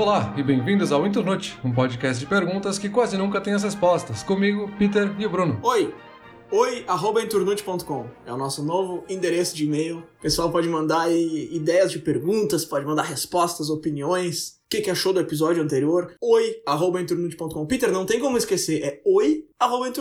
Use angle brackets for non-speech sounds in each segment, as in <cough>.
Olá e bem-vindos ao Internute, um podcast de perguntas que quase nunca tem as respostas. Comigo, Peter e o Bruno. Oi! Oi, arroba. É o nosso novo endereço de e-mail. O pessoal pode mandar ideias de perguntas, pode mandar respostas, opiniões. O que, que achou do episódio anterior? Oi, arroba. Peter, não tem como esquecer, é oi, arroba.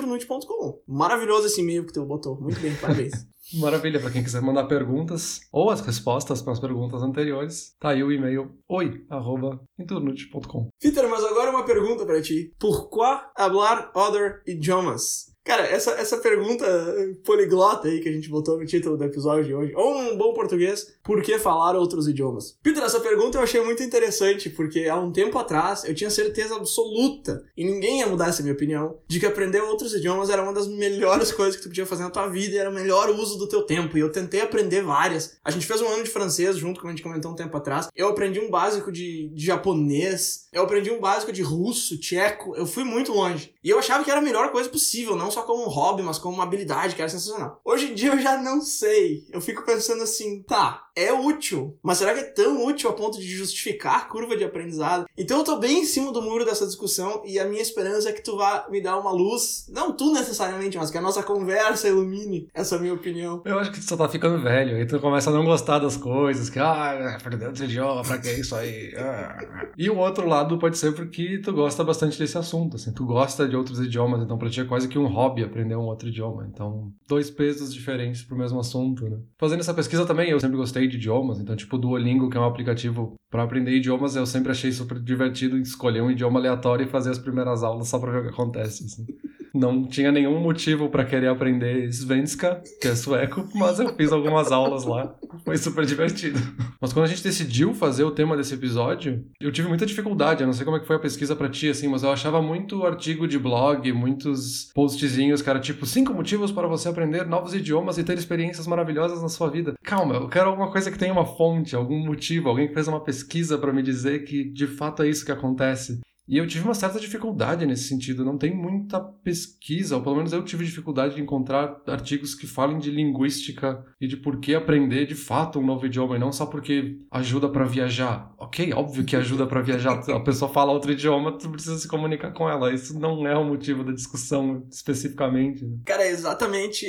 Maravilhoso esse e-mail que tu botou. Muito bem, parabéns. <laughs> Maravilha, para quem quiser mandar perguntas ou as respostas para as perguntas anteriores, tá aí o e-mail oi@inturnute.com. Peter, mas agora uma pergunta para ti. Por hablar other idiomas? Cara, essa, essa pergunta poliglota aí que a gente botou no título do episódio de hoje, ou um bom português, por que falar outros idiomas? Peter, essa pergunta eu achei muito interessante, porque há um tempo atrás eu tinha certeza absoluta, e ninguém ia mudar essa minha opinião, de que aprender outros idiomas era uma das melhores coisas que tu podia fazer na tua vida era o melhor uso do teu tempo. E eu tentei aprender várias. A gente fez um ano de francês junto, como a gente comentou um tempo atrás. Eu aprendi um básico de, de japonês, eu aprendi um básico de russo, tcheco, eu fui muito longe. E eu achava que era a melhor coisa possível, não só como um hobby, mas como uma habilidade que era sensacional. Hoje em dia eu já não sei. Eu fico pensando assim, tá, é útil, mas será que é tão útil a ponto de justificar a curva de aprendizado? Então eu tô bem em cima do muro dessa discussão e a minha esperança é que tu vá me dar uma luz, não tu necessariamente, mas que a nossa conversa ilumine essa minha opinião. Eu acho que tu só tá ficando velho, aí tu começa a não gostar das coisas, que ah, aprender outro idioma, pra que isso aí? <laughs> Ah. E o outro lado pode ser porque tu gosta bastante desse assunto, assim, tu gosta de outros idiomas, então pra ti é quase que um hobby aprender um outro idioma. Então, dois pesos diferentes pro mesmo assunto, né? Fazendo essa pesquisa também, eu sempre gostei de idiomas, então, tipo, o Duolingo, que é um aplicativo para aprender idiomas, eu sempre achei super divertido escolher um idioma aleatório e fazer as primeiras aulas só pra ver o que acontece, assim. Não tinha nenhum motivo para querer aprender Svenska, que é sueco, mas eu fiz algumas aulas lá. Foi super divertido. Mas quando a gente decidiu fazer o tema desse episódio, eu tive muita dificuldade. Eu não sei como é que foi a pesquisa para ti, assim, mas eu achava muito artigo de blog, muitos postzinhos, cara, tipo, cinco motivos para você aprender novos idiomas e ter experiências maravilhosas na sua vida. Calma, eu quero alguma coisa que tenha uma fonte, algum motivo, alguém que fez uma pesquisa para me dizer que de fato é isso que acontece. E eu tive uma certa dificuldade nesse sentido. Não tem muita pesquisa, ou pelo menos eu tive dificuldade de encontrar artigos que falem de linguística e de por que aprender de fato um novo idioma, e não só porque ajuda para viajar. Ok, óbvio que ajuda para viajar. A pessoa fala outro idioma, tu precisa se comunicar com ela. Isso não é o motivo da discussão especificamente. Né? Cara, é exatamente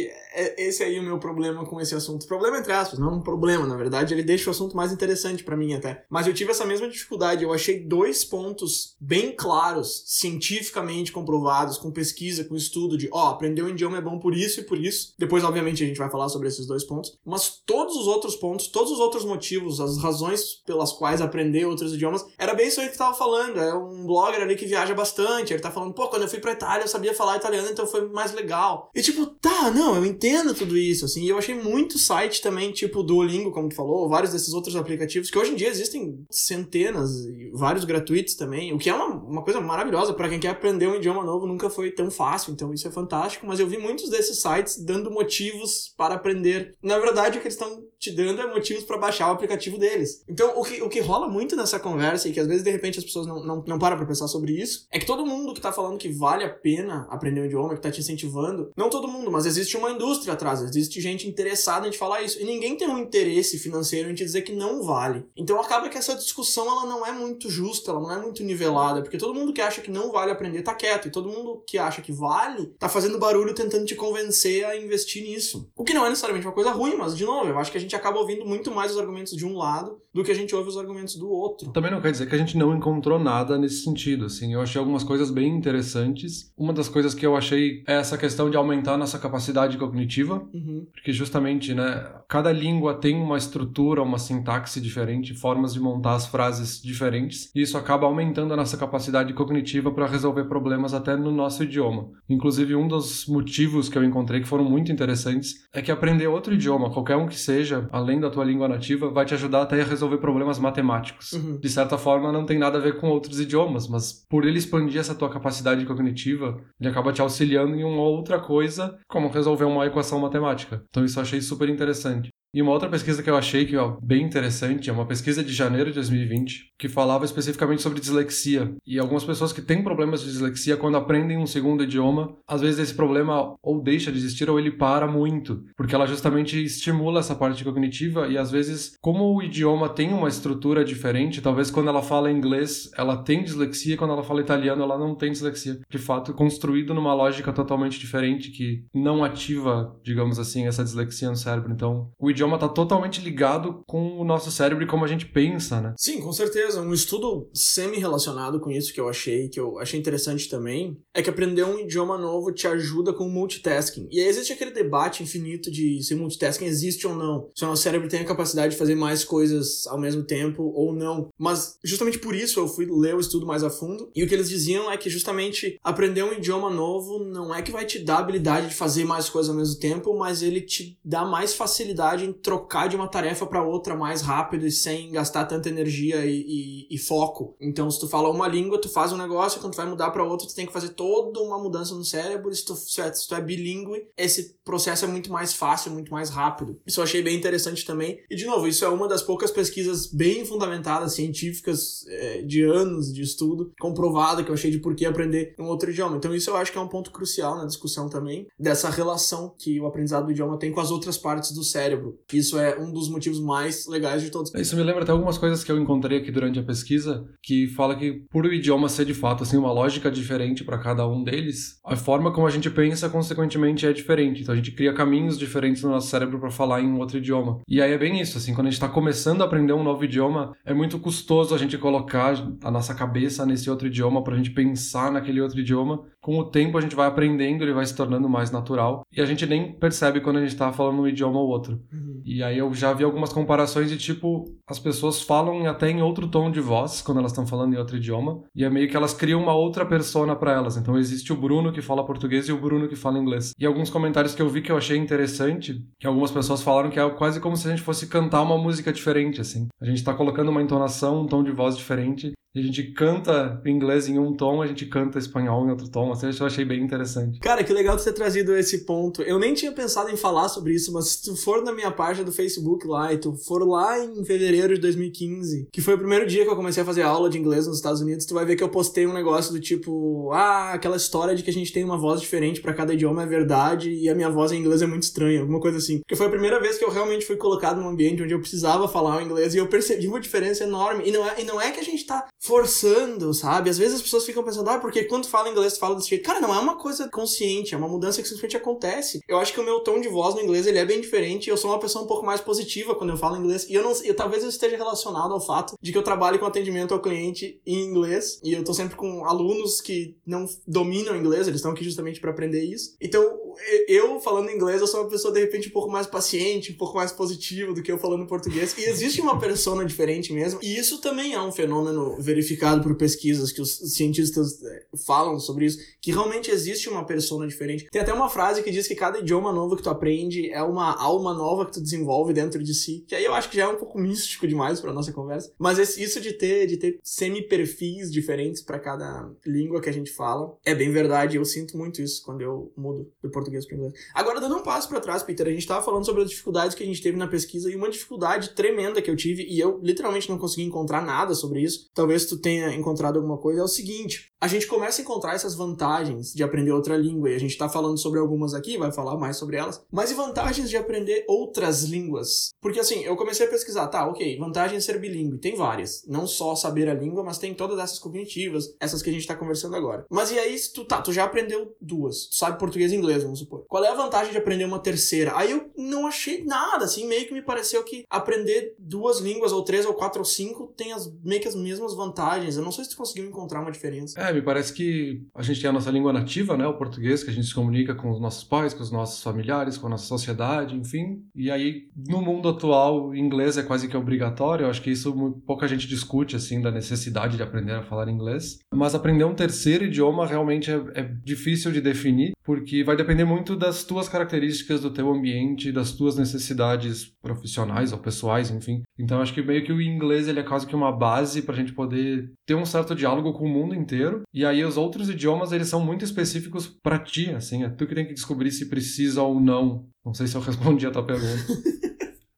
esse aí o meu problema com esse assunto. Problema entre aspas, não é um problema, na verdade, ele deixa o assunto mais interessante para mim até. Mas eu tive essa mesma dificuldade. Eu achei dois pontos bem claros, cientificamente comprovados, com pesquisa, com estudo de, ó, aprender um idioma é bom por isso e por isso. Depois, obviamente, a gente vai falar sobre esses dois pontos. Mas todos os outros pontos, todos os outros motivos, as razões pelas quais aprender outros idiomas, era bem isso aí que tava falando. É um blogger ali que viaja bastante. Ele tá falando, pô, quando eu fui pra Itália eu sabia falar italiano, então foi mais legal. E tipo, tá, não, eu entendo tudo isso, assim. E eu achei muito site também, tipo Duolingo, como tu falou, vários desses outros aplicativos, que hoje em dia existem centenas, vários gratuitos também, o que é uma uma coisa maravilhosa para quem quer aprender um idioma novo, nunca foi tão fácil, então isso é fantástico, mas eu vi muitos desses sites dando motivos para aprender. Na verdade, o que eles estão te dando é motivos para baixar o aplicativo deles. Então, o que, o que rola muito nessa conversa e que às vezes de repente as pessoas não, não, não param pra pensar sobre isso, é que todo mundo que tá falando que vale a pena aprender um idioma, que tá te incentivando, não todo mundo, mas existe uma indústria atrás, existe gente interessada em te falar isso, e ninguém tem um interesse financeiro em te dizer que não vale. Então acaba que essa discussão ela não é muito justa, ela não é muito nivelada, porque todo mundo que acha que não vale aprender tá quieto, e todo mundo que acha que vale tá fazendo barulho tentando te convencer a investir nisso. O que não é necessariamente uma coisa ruim, mas de novo, eu acho que a gente acaba ouvindo muito mais os argumentos de um lado do que a gente ouve os argumentos do outro. Também não quer dizer que a gente não encontrou nada nesse sentido, assim, eu achei algumas coisas bem interessantes. Uma das coisas que eu achei é essa questão de aumentar a nossa capacidade cognitiva, uhum. porque justamente, né, cada língua tem uma estrutura, uma sintaxe diferente, formas de montar as frases diferentes, e isso acaba aumentando a nossa capacidade capacidade cognitiva para resolver problemas até no nosso idioma. Inclusive, um dos motivos que eu encontrei que foram muito interessantes é que aprender outro idioma, qualquer um que seja, além da tua língua nativa, vai te ajudar até a resolver problemas matemáticos. Uhum. De certa forma, não tem nada a ver com outros idiomas, mas por ele expandir essa tua capacidade cognitiva, ele acaba te auxiliando em uma outra coisa, como resolver uma equação matemática. Então, isso eu achei super interessante. E uma outra pesquisa que eu achei que é bem interessante é uma pesquisa de janeiro de 2020 que falava especificamente sobre dislexia. E algumas pessoas que têm problemas de dislexia, quando aprendem um segundo idioma, às vezes esse problema ou deixa de existir ou ele para muito, porque ela justamente estimula essa parte cognitiva e às vezes, como o idioma tem uma estrutura diferente, talvez quando ela fala inglês ela tem dislexia, quando ela fala italiano ela não tem dislexia. De fato, construído numa lógica totalmente diferente que não ativa, digamos assim, essa dislexia no cérebro. Então, o idioma está totalmente ligado com o nosso cérebro e como a gente pensa, né? Sim, com certeza. Um estudo semi-relacionado com isso que eu achei, que eu achei interessante também, é que aprender um idioma novo te ajuda com multitasking. E aí existe aquele debate infinito de se multitasking existe ou não. Se o nosso cérebro tem a capacidade de fazer mais coisas ao mesmo tempo ou não. Mas justamente por isso eu fui ler o estudo mais a fundo. E o que eles diziam é que justamente aprender um idioma novo não é que vai te dar a habilidade de fazer mais coisas ao mesmo tempo, mas ele te dá mais facilidade trocar de uma tarefa para outra mais rápido e sem gastar tanta energia e, e, e, foco. Então, se tu fala uma língua, tu faz um negócio, quando tu vai mudar para outra, tu tem que fazer toda uma mudança no cérebro. Se tu, se tu é bilíngue, esse processo é muito mais fácil, muito mais rápido. Isso eu achei bem interessante também. E, de novo, isso é uma das poucas pesquisas bem fundamentadas, científicas, é, de anos de estudo, comprovada, que eu achei de por que aprender um outro idioma. Então, isso eu acho que é um ponto crucial na discussão também, dessa relação que o aprendizado do idioma tem com as outras partes do cérebro. Isso é um dos motivos mais legais de todos. Isso me lembra até algumas coisas que eu encontrei aqui durante a pesquisa, que fala que por o idioma ser de fato assim uma lógica diferente para cada um deles, a forma como a gente pensa consequentemente é diferente. Então a gente cria caminhos diferentes no nosso cérebro para falar em um outro idioma. E aí é bem isso, assim, quando a gente está começando a aprender um novo idioma, é muito custoso a gente colocar a nossa cabeça nesse outro idioma para a gente pensar naquele outro idioma. Com o tempo a gente vai aprendendo, ele vai se tornando mais natural e a gente nem percebe quando a gente está falando um idioma ou outro. Uhum. E aí eu já vi algumas comparações de tipo, as pessoas falam até em outro tom de voz quando elas estão falando em outro idioma, e é meio que elas criam uma outra persona para elas. Então existe o Bruno que fala português e o Bruno que fala inglês. E alguns comentários que eu vi que eu achei interessante, que algumas pessoas falaram que é quase como se a gente fosse cantar uma música diferente assim. A gente tá colocando uma entonação, um tom de voz diferente a gente canta inglês em um tom, a gente canta espanhol em outro tom. Assim, eu achei bem interessante. Cara, que legal de ter trazido esse ponto. Eu nem tinha pensado em falar sobre isso, mas se tu for na minha página do Facebook lá e tu for lá em fevereiro de 2015, que foi o primeiro dia que eu comecei a fazer aula de inglês nos Estados Unidos, tu vai ver que eu postei um negócio do tipo, ah, aquela história de que a gente tem uma voz diferente para cada idioma é verdade e a minha voz em inglês é muito estranha, alguma coisa assim. Porque foi a primeira vez que eu realmente fui colocado num ambiente onde eu precisava falar o inglês e eu percebi uma diferença enorme. E não é, e não é que a gente tá forçando, sabe? Às vezes as pessoas ficam pensando, ah, porque quando fala inglês, fala desse jeito. Cara, não é uma coisa consciente, é uma mudança que simplesmente acontece. Eu acho que o meu tom de voz no inglês, ele é bem diferente. Eu sou uma pessoa um pouco mais positiva quando eu falo inglês. E eu não eu, talvez eu esteja relacionado ao fato de que eu trabalho com atendimento ao cliente em inglês. E eu tô sempre com alunos que não dominam inglês, eles estão aqui justamente para aprender isso. Então, eu falando inglês, eu sou uma pessoa de repente um pouco mais paciente, um pouco mais positiva do que eu falando português. E existe uma persona diferente mesmo. E isso também é um fenômeno verificado por pesquisas que os cientistas é, falam sobre isso, que realmente existe uma persona diferente. Tem até uma frase que diz que cada idioma novo que tu aprende é uma alma nova que tu desenvolve dentro de si. Que aí eu acho que já é um pouco <laughs> místico demais para nossa conversa. Mas isso de ter de ter semi-perfis diferentes para cada língua que a gente fala é bem verdade. Eu sinto muito isso quando eu mudo do português para inglês. Agora dando um passo para trás, Peter, a gente tava falando sobre as dificuldades que a gente teve na pesquisa e uma dificuldade tremenda que eu tive e eu literalmente não consegui encontrar nada sobre isso. Talvez tu tenha encontrado alguma coisa é o seguinte: a gente começa a encontrar essas vantagens de aprender outra língua, e a gente está falando sobre algumas aqui, vai falar mais sobre elas, mas e vantagens de aprender outras línguas? Porque assim, eu comecei a pesquisar, tá, ok, vantagem de ser bilíngue, tem várias. Não só saber a língua, mas tem todas essas cognitivas, essas que a gente está conversando agora. Mas e aí, se tu, tá, tu já aprendeu duas, tu sabe português e inglês, vamos supor. Qual é a vantagem de aprender uma terceira? Aí eu não achei nada, assim, meio que me pareceu que aprender duas línguas, ou três, ou quatro, ou cinco, tem as, meio que as mesmas vantagens. Eu não sei se tu conseguiu encontrar uma diferença. É, me parece que a gente tem a nossa língua nativa, né, o português, que a gente se comunica com os nossos pais, com os nossos familiares, com a nossa sociedade, enfim. E aí, no mundo atual, inglês é quase que obrigatório. Eu acho que isso pouca gente discute, assim, da necessidade de aprender a falar inglês. Mas aprender um terceiro idioma realmente é, é difícil de definir, porque vai depender muito das tuas características, do teu ambiente, das tuas necessidades profissionais ou pessoais, enfim. Então, acho que meio que o inglês ele é quase que uma base para a gente poder ter um certo diálogo com o mundo inteiro. E aí os outros idiomas, eles são muito específicos para ti, assim, é tu que tem que descobrir se precisa ou não. Não sei se eu <laughs> respondi a tua pergunta.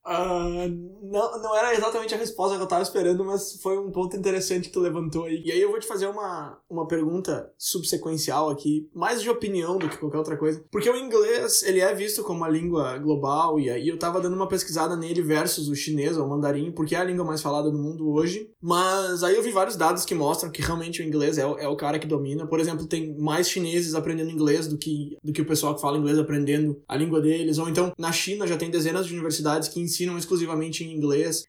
Uh, <laughs> não, não era exatamente a resposta que eu tava esperando, mas foi um ponto interessante que tu levantou aí. E aí eu vou te fazer uma, uma pergunta subsequencial aqui, mais de opinião do que qualquer outra coisa. Porque o inglês, ele é visto como uma língua global, e aí eu tava dando uma pesquisada nele versus o chinês ou o mandarim, porque é a língua mais falada do mundo hoje. Mas aí eu vi vários dados que mostram que realmente o inglês é, é o cara que domina. Por exemplo, tem mais chineses aprendendo inglês do que, do que o pessoal que fala inglês aprendendo a língua deles. Ou então, na China já tem dezenas de universidades que ensinam exclusivamente em inglês.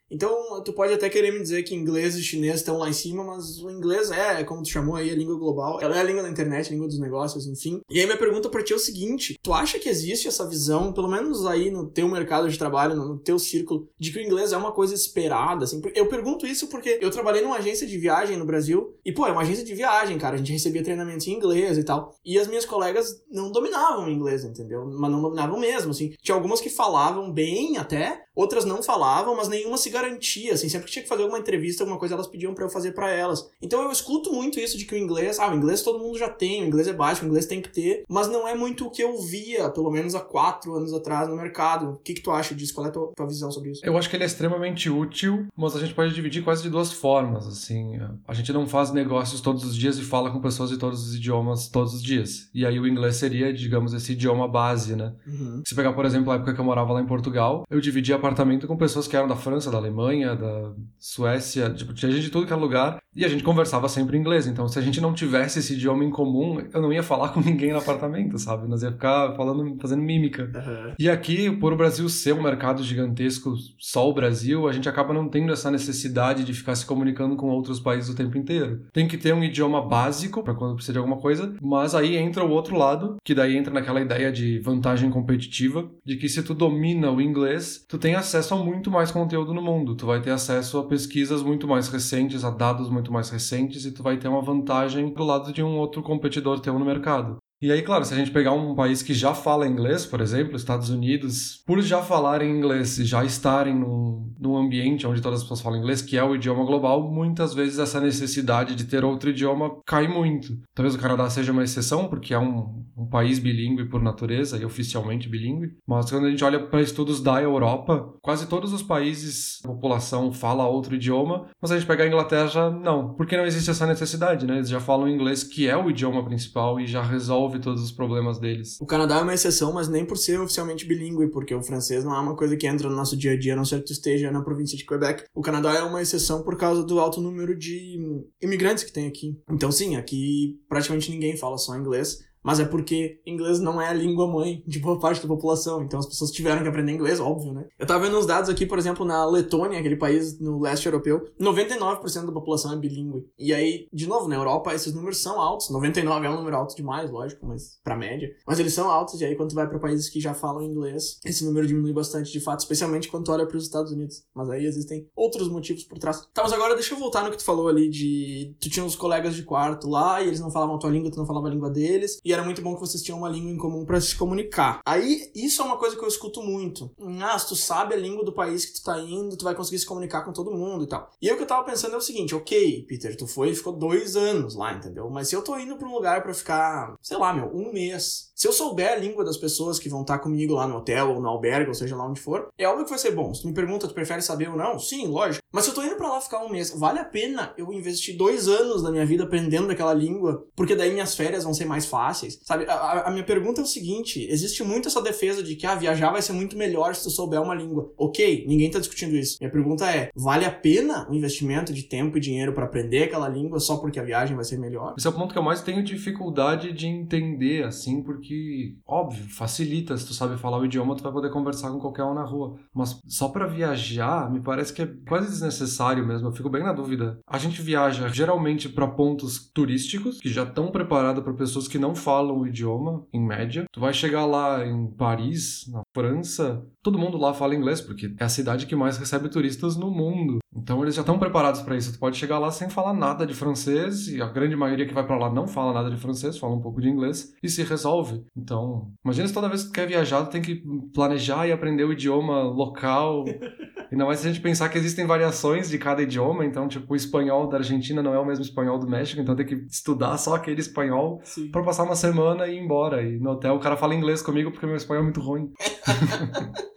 Então, tu pode até querer me dizer que inglês e chinês estão lá em cima, mas o inglês é, como tu chamou aí, a língua global. Ela é a língua da internet, a língua dos negócios, enfim. E aí minha pergunta para ti é o seguinte: tu acha que existe essa visão, pelo menos aí no teu mercado de trabalho, no teu círculo, de que o inglês é uma coisa esperada, assim? Eu pergunto isso porque eu trabalhei numa agência de viagem no Brasil, e pô, é uma agência de viagem, cara. A gente recebia treinamento em inglês e tal. E as minhas colegas não dominavam inglês, entendeu? Mas não dominavam mesmo, assim. Tinha algumas que falavam bem até, outras não falavam, mas nenhuma se garantia, assim, sempre que tinha que fazer alguma entrevista, alguma coisa, elas pediam para eu fazer para elas. Então eu escuto muito isso de que o inglês, ah, o inglês todo mundo já tem, o inglês é básico, o inglês tem que ter, mas não é muito o que eu via, pelo menos há quatro anos atrás no mercado. O que, que tu acha disso? Qual é a tua, tua visão sobre isso? Eu acho que ele é extremamente útil, mas a gente pode dividir quase de duas formas, assim. A gente não faz negócios todos os dias e fala com pessoas de todos os idiomas todos os dias. E aí o inglês seria, digamos, esse idioma base, né? Uhum. Se pegar, por exemplo, a época que eu morava lá em Portugal, eu dividia apartamento com pessoas que eram da França, da Alemanha, da Suécia, tipo, tinha gente de tudo que era lugar, e a gente conversava sempre em inglês. Então, se a gente não tivesse esse idioma em comum, eu não ia falar <laughs> com ninguém no apartamento, sabe? Nós ia ficar falando, fazendo mímica. Uhum. E aqui, por o Brasil ser um mercado gigantesco, só o Brasil, a gente acaba não tendo essa necessidade de ficar se comunicando com outros países o tempo inteiro. Tem que ter um idioma básico para quando precisa de alguma coisa, mas aí entra o outro lado, que daí entra naquela ideia de vantagem competitiva, de que se tu domina o inglês, tu tem acesso a muito mais conteúdo no mundo. Tu vai ter acesso a pesquisas muito mais recentes, a dados muito mais recentes, e tu vai ter uma vantagem do lado de um outro competidor teu no mercado. E aí, claro, se a gente pegar um país que já fala inglês, por exemplo, Estados Unidos, por já falarem inglês e já estarem num, num ambiente onde todas as pessoas falam inglês, que é o idioma global, muitas vezes essa necessidade de ter outro idioma cai muito. Talvez o Canadá seja uma exceção, porque é um, um país bilíngue por natureza e oficialmente bilíngue, mas quando a gente olha para estudos da Europa, quase todos os países, a população fala outro idioma, mas a gente pegar a Inglaterra, não, porque não existe essa necessidade, né? Eles já falam inglês, que é o idioma principal e já resolve resolve todos os problemas deles. O Canadá é uma exceção, mas nem por ser oficialmente bilíngue, porque o francês não é uma coisa que entra no nosso dia a dia, a não ser que tu esteja na província de Quebec. O Canadá é uma exceção por causa do alto número de imigrantes que tem aqui. Então, sim, aqui praticamente ninguém fala só inglês mas é porque inglês não é a língua mãe de boa parte da população, então as pessoas tiveram que aprender inglês, óbvio, né? Eu tava vendo uns dados aqui, por exemplo, na Letônia, aquele país no leste europeu, 99% da população é bilíngue. E aí, de novo, na Europa esses números são altos, 99 é um número alto demais, lógico, mas pra média. Mas eles são altos, e aí quando tu vai para países que já falam inglês, esse número diminui bastante de fato, especialmente quando tu olha para os Estados Unidos. Mas aí existem outros motivos por trás. Tá, mas agora deixa eu voltar no que tu falou ali de tu tinha uns colegas de quarto lá e eles não falavam a tua língua, tu não falava a língua deles, e era muito bom que vocês tinham uma língua em comum para se comunicar. Aí, isso é uma coisa que eu escuto muito. Ah, se tu sabe a língua do país que tu tá indo, tu vai conseguir se comunicar com todo mundo e tal. E o que eu tava pensando é o seguinte, ok, Peter, tu foi e ficou dois anos lá, entendeu? Mas se eu tô indo pra um lugar para ficar, sei lá, meu, um mês, se eu souber a língua das pessoas que vão estar tá comigo lá no hotel ou no albergue, ou seja lá onde for, é óbvio que vai ser bom. Se tu me pergunta, tu prefere saber ou não? Sim, lógico. Mas se eu tô indo pra lá ficar um mês, vale a pena eu investir dois anos da minha vida aprendendo aquela língua, porque daí minhas férias vão ser mais fáceis, sabe? A, a, minha pergunta é o seguinte: existe muito essa defesa de que ah, viajar vai ser muito melhor se tu souber uma língua. Ok, ninguém tá discutindo isso. Minha pergunta é: vale a pena o investimento de tempo e dinheiro para aprender aquela língua só porque a viagem vai ser melhor? Esse é o ponto que eu mais tenho dificuldade de entender, assim, porque, óbvio, facilita. Se tu sabe falar o idioma, tu vai poder conversar com qualquer um na rua. Mas só para viajar, me parece que é quase desnecessário mesmo. Eu fico bem na dúvida. A gente viaja geralmente para pontos turísticos que já estão preparados para pessoas que não falam o idioma em média. Tu vai chegar lá em Paris, na França, todo mundo lá fala inglês, porque é a cidade que mais recebe turistas no mundo. Então eles já estão preparados para isso. Tu pode chegar lá sem falar nada de francês, e a grande maioria que vai para lá não fala nada de francês, fala um pouco de inglês, e se resolve. Então, imagina se toda vez que tu quer viajar, tu tem que planejar e aprender o idioma local. <laughs> Ainda mais se a gente pensar que existem variações de cada idioma, então, tipo, o espanhol da Argentina não é o mesmo espanhol do México, então tem que estudar só aquele espanhol para passar uma semana e ir embora. E no hotel o cara fala inglês comigo porque meu espanhol é muito ruim. <laughs>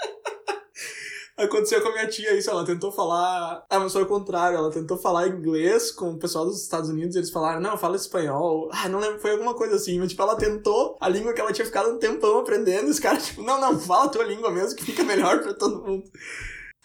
Aconteceu com a minha tia isso, ela tentou falar. Ah, mas foi o contrário, ela tentou falar inglês com o pessoal dos Estados Unidos, eles falaram, não, fala espanhol. Ah, não lembro, foi alguma coisa assim, mas tipo, ela tentou a língua que ela tinha ficado um tempão aprendendo, e os caras, tipo, não, não, fala a tua língua mesmo, que fica melhor pra todo mundo.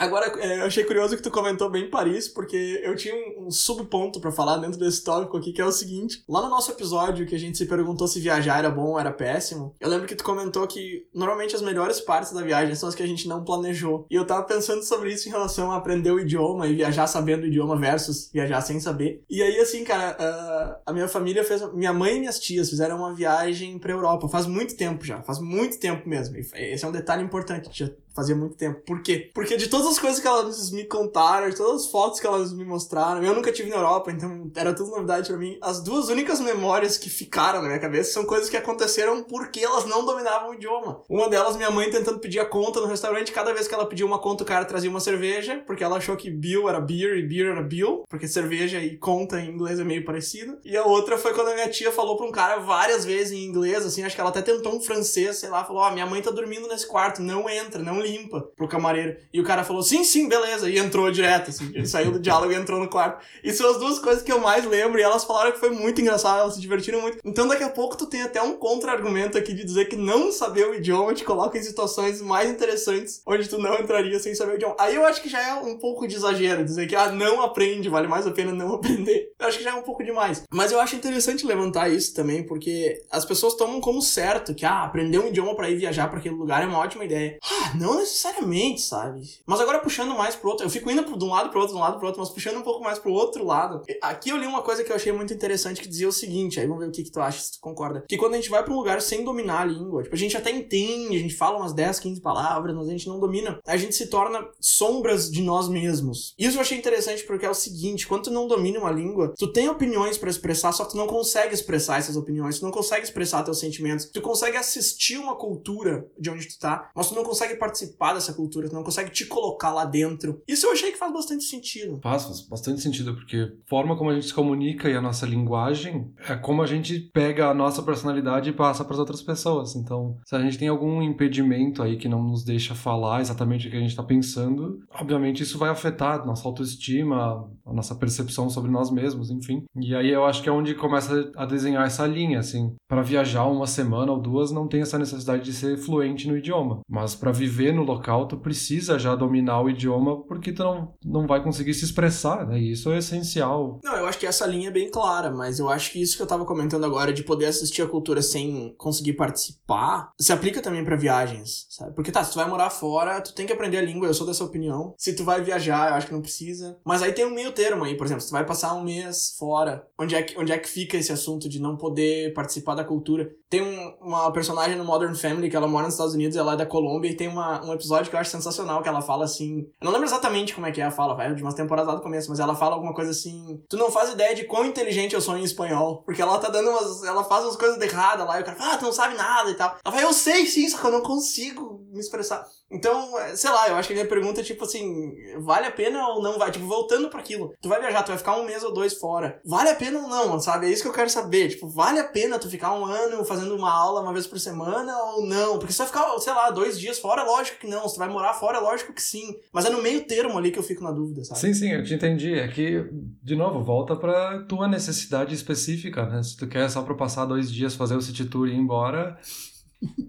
Agora, é, eu achei curioso que tu comentou bem Paris, porque eu tinha um, subponto para falar dentro desse tópico aqui, que é o seguinte. Lá no nosso episódio, que a gente se perguntou se viajar era bom ou era péssimo, eu lembro que tu comentou que normalmente as melhores partes da viagem são as que a gente não planejou. E eu tava pensando sobre isso em relação a aprender o idioma e viajar sabendo o idioma versus viajar sem saber. E aí, assim, cara, a minha família fez. Minha mãe e minhas tias fizeram uma viagem pra Europa faz muito tempo já, faz muito tempo mesmo. E esse é um detalhe importante, já fazia muito tempo. Por quê? Porque de todas as coisas que elas me contaram, de todas as fotos que elas me mostraram, eu nunca tive na Europa, então era tudo novidade para mim. As duas únicas memórias que ficaram na minha cabeça são coisas que aconteceram porque elas não dominavam o idioma. Uma delas, minha mãe tentando pedir a conta no restaurante, cada vez que ela pedia uma conta, o cara trazia uma cerveja, porque ela achou que bill era beer e beer era bill, porque cerveja e conta em inglês é meio parecido. E a outra foi quando a minha tia falou pra um cara várias vezes em inglês, assim, acho que ela até tentou um francês, sei lá, falou: Ó, oh, minha mãe tá dormindo nesse quarto, não entra, não limpa pro camareiro. E o cara falou, sim, sim, beleza. E entrou direto, assim. Ele saiu do diálogo e entrou no quarto. E são as duas coisas que eu mais lembro. E elas falaram que foi muito engraçado, elas se divertiram muito. Então daqui a pouco tu tem até um contra-argumento aqui de dizer que não saber o idioma te coloca em situações mais interessantes onde tu não entraria sem saber o idioma. Aí eu acho que já é um pouco de exagero dizer que, ah, não aprende, vale mais a pena não <laughs> aprender. Eu acho que já é um pouco demais. Mas eu acho interessante levantar isso também, porque as pessoas tomam como certo que, ah, aprender um idioma para ir viajar para aquele lugar é uma ótima ideia. Ah, não necessariamente necessariamente, sabe? Mas agora puxando mais pro outro, eu fico indo de um lado pro outro, de um lado pro outro, mas puxando um pouco mais pro outro lado. Aqui eu li uma coisa que eu achei muito interessante que dizia o seguinte, aí vamos ver o que, que tu acha, se tu concorda. Que quando a gente vai pra um lugar sem dominar a língua, tipo, a gente até entende, a gente fala umas 10, 15 palavras, mas a gente não domina, a gente se torna sombras de nós mesmos. Isso eu achei interessante porque é o seguinte, quando tu não domina uma língua, tu tem opiniões para expressar, só que tu não consegue expressar essas opiniões, tu não consegue expressar teus sentimentos, tu consegue assistir uma cultura de onde tu tá, mas tu não consegue participar dessa cultura, tu não consegue te colocar lá dentro. Isso eu achei que faz bastante sentido. Faz, faz bastante sentido, porque a forma como a gente se comunica e a nossa linguagem é como a gente pega a nossa personalidade e passa para as outras pessoas. Então, se a gente tem algum impedimento aí que não nos deixa falar exatamente o que a gente está pensando, obviamente isso vai afetar a nossa autoestima, a nossa percepção sobre nós mesmos, enfim. E aí eu acho que é onde começa a desenhar essa linha, assim. Para viajar uma semana ou duas, não tem essa necessidade de ser fluente no idioma, mas para viver no local, tu precisa já dominar o idioma porque tu não, não vai conseguir se expressar, né? E isso é essencial. Não, eu acho que essa linha é bem clara, mas eu acho que isso que eu tava comentando agora de poder assistir a cultura sem conseguir participar, se aplica também para viagens, sabe? Porque tá, se tu vai morar fora, tu tem que aprender a língua, eu sou dessa opinião. Se tu vai viajar, eu acho que não precisa. Mas aí tem um meio termo aí, por exemplo, se tu vai passar um mês fora, onde é que, onde é que fica esse assunto de não poder participar da cultura? Tem um, uma personagem no Modern Family que ela mora nos Estados Unidos, ela é da Colômbia, e tem uma, um episódio que eu acho sensacional, que ela fala assim. Eu não lembro exatamente como é que é a fala, vai de umas temporadas lá do começo, mas ela fala alguma coisa assim. Tu não faz ideia de quão inteligente eu sou em espanhol. Porque ela tá dando umas. Ela faz umas coisas erradas lá, e o cara fala, ah, tu não sabe nada e tal. Ela fala, eu sei sim, só que eu não consigo me expressar. Então, é, sei lá, eu acho que a minha pergunta é tipo assim: vale a pena ou não vai? Tipo, voltando para aquilo. Tu vai viajar, tu vai ficar um mês ou dois fora. Vale a pena ou não, sabe? É isso que eu quero saber. Tipo, vale a pena tu ficar um ano fazendo uma aula uma vez por semana ou não? Porque se tu vai ficar, sei lá, dois dias fora, lógico que não. Se tu vai morar fora, lógico que sim. Mas é no meio termo ali que eu fico na dúvida, sabe? Sim, sim, eu te entendi. É que, de novo, volta pra tua necessidade específica, né? Se tu quer só pra passar dois dias, fazer o city tour e ir embora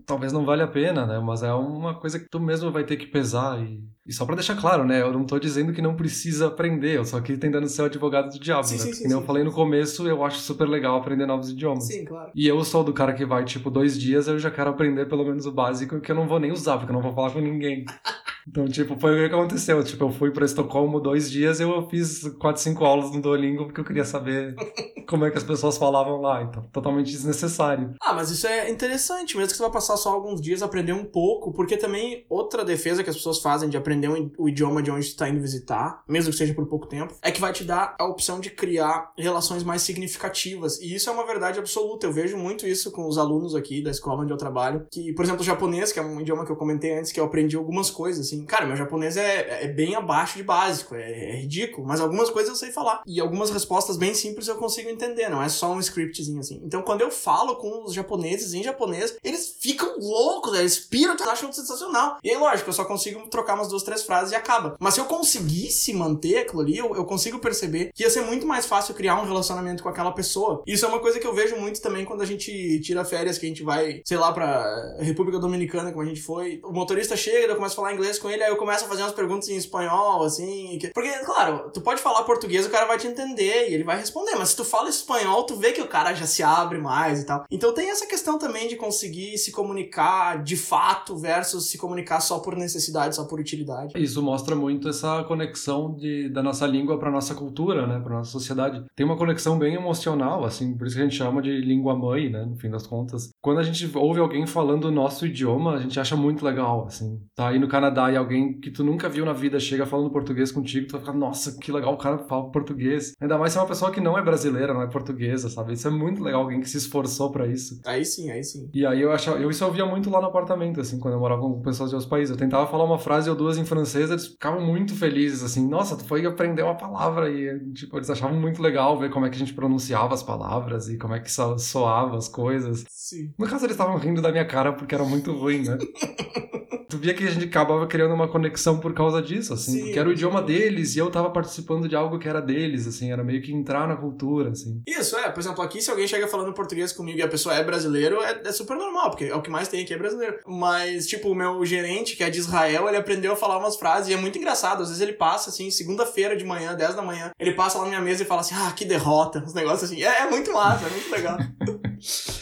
talvez não valha a pena, né? Mas é uma coisa que tu mesmo vai ter que pesar. E, e só para deixar claro, né? Eu não tô dizendo que não precisa aprender, eu só aqui tentando ser o advogado do diabo, sim, né? Sim, Porque sim, sim, eu falei no começo, eu acho super legal aprender novos idiomas. Sim, claro. E eu sou do cara que vai, tipo, dois dias, eu já quero aprender pelo menos o básico, que eu não vou nem usar, porque eu não vou falar com ninguém. <laughs> Então, tipo, foi o que aconteceu. Tipo, eu fui para Estocolmo dois dias e eu fiz quatro, cinco aulas no Duolingo porque eu queria saber <laughs> como é que as pessoas falavam lá. Então, totalmente desnecessário. Ah, mas isso é interessante, mesmo que você vai passar só alguns dias aprender um pouco, porque também outra defesa que as pessoas fazem de aprender o idioma de onde você está indo visitar, mesmo que seja por pouco tempo, é que vai te dar a opção de criar relações mais significativas. E isso é uma verdade absoluta. Eu vejo muito isso com os alunos aqui da escola onde eu trabalho, que, por exemplo, o japonês, que é um idioma que eu comentei antes, que eu aprendi algumas coisas assim. Cara, meu japonês é, é bem abaixo de básico, é, é, ridículo, mas algumas coisas eu sei falar. E algumas respostas bem simples eu consigo entender, não é só um scriptzinho assim. Então quando eu falo com os japoneses em japonês, eles ficam loucos, eles piram, acham sensacional. E aí, lógico, eu só consigo trocar umas duas, três frases e acaba. Mas se eu conseguisse manter aquilo ali, eu, eu consigo perceber que ia ser muito mais fácil criar um relacionamento com aquela pessoa. Isso é uma coisa que eu vejo muito também quando a gente tira férias, que a gente vai, sei lá, pra República Dominicana, como a gente foi. O motorista chega, eu começo a falar inglês com ele, aí eu começo a fazer umas perguntas em espanhol, assim. Porque, claro, tu pode falar português, o cara vai te entender e ele vai responder, mas se tu fala espanhol, tu vê que o cara já se abre mais e tal. Então tem essa questão também de conseguir se comunicar de fato versus se comunicar só por necessidade, só por utilidade. Isso mostra muito essa conexão de, da nossa língua para nossa cultura, né, para nossa sociedade. Tem uma conexão bem emocional, assim, por isso que a gente chama de língua mãe, né, no fim das contas. Quando a gente ouve alguém falando o nosso idioma, a gente acha muito legal, assim. Tá aí no Canadá e alguém que tu nunca viu na vida chega falando português contigo, tu vai ficar, nossa, que legal o cara fala português. Ainda mais se é uma pessoa que não é brasileira, não é portuguesa, sabe? Isso é muito legal, alguém que se esforçou para isso. Aí sim, aí sim. E aí eu achava, eu isso eu via muito lá no apartamento, assim, quando eu morava com pessoas de outros países. Eu tentava falar uma frase ou duas em francês, eles ficavam muito felizes, assim, nossa, tu foi aprender uma palavra e, tipo, eles achavam muito legal ver como é que a gente pronunciava as palavras e como é que soava as coisas. Sim. No caso, eles estavam rindo da minha cara porque era muito ruim, né? <laughs> tu via que a gente acabava criando uma conexão por causa disso, assim, Sim. porque era o idioma deles e eu tava participando de algo que era deles, assim, era meio que entrar na cultura, assim. Isso, é, por exemplo, aqui se alguém chega falando português comigo e a pessoa é brasileiro, é, é super normal, porque é o que mais tem aqui é brasileiro. Mas, tipo, o meu gerente, que é de Israel, ele aprendeu a falar umas frases e é muito engraçado, às vezes ele passa, assim, segunda-feira de manhã, 10 da manhã, ele passa lá na minha mesa e fala assim, ah, que derrota, uns negócios assim, é, é muito massa, é muito legal. <laughs>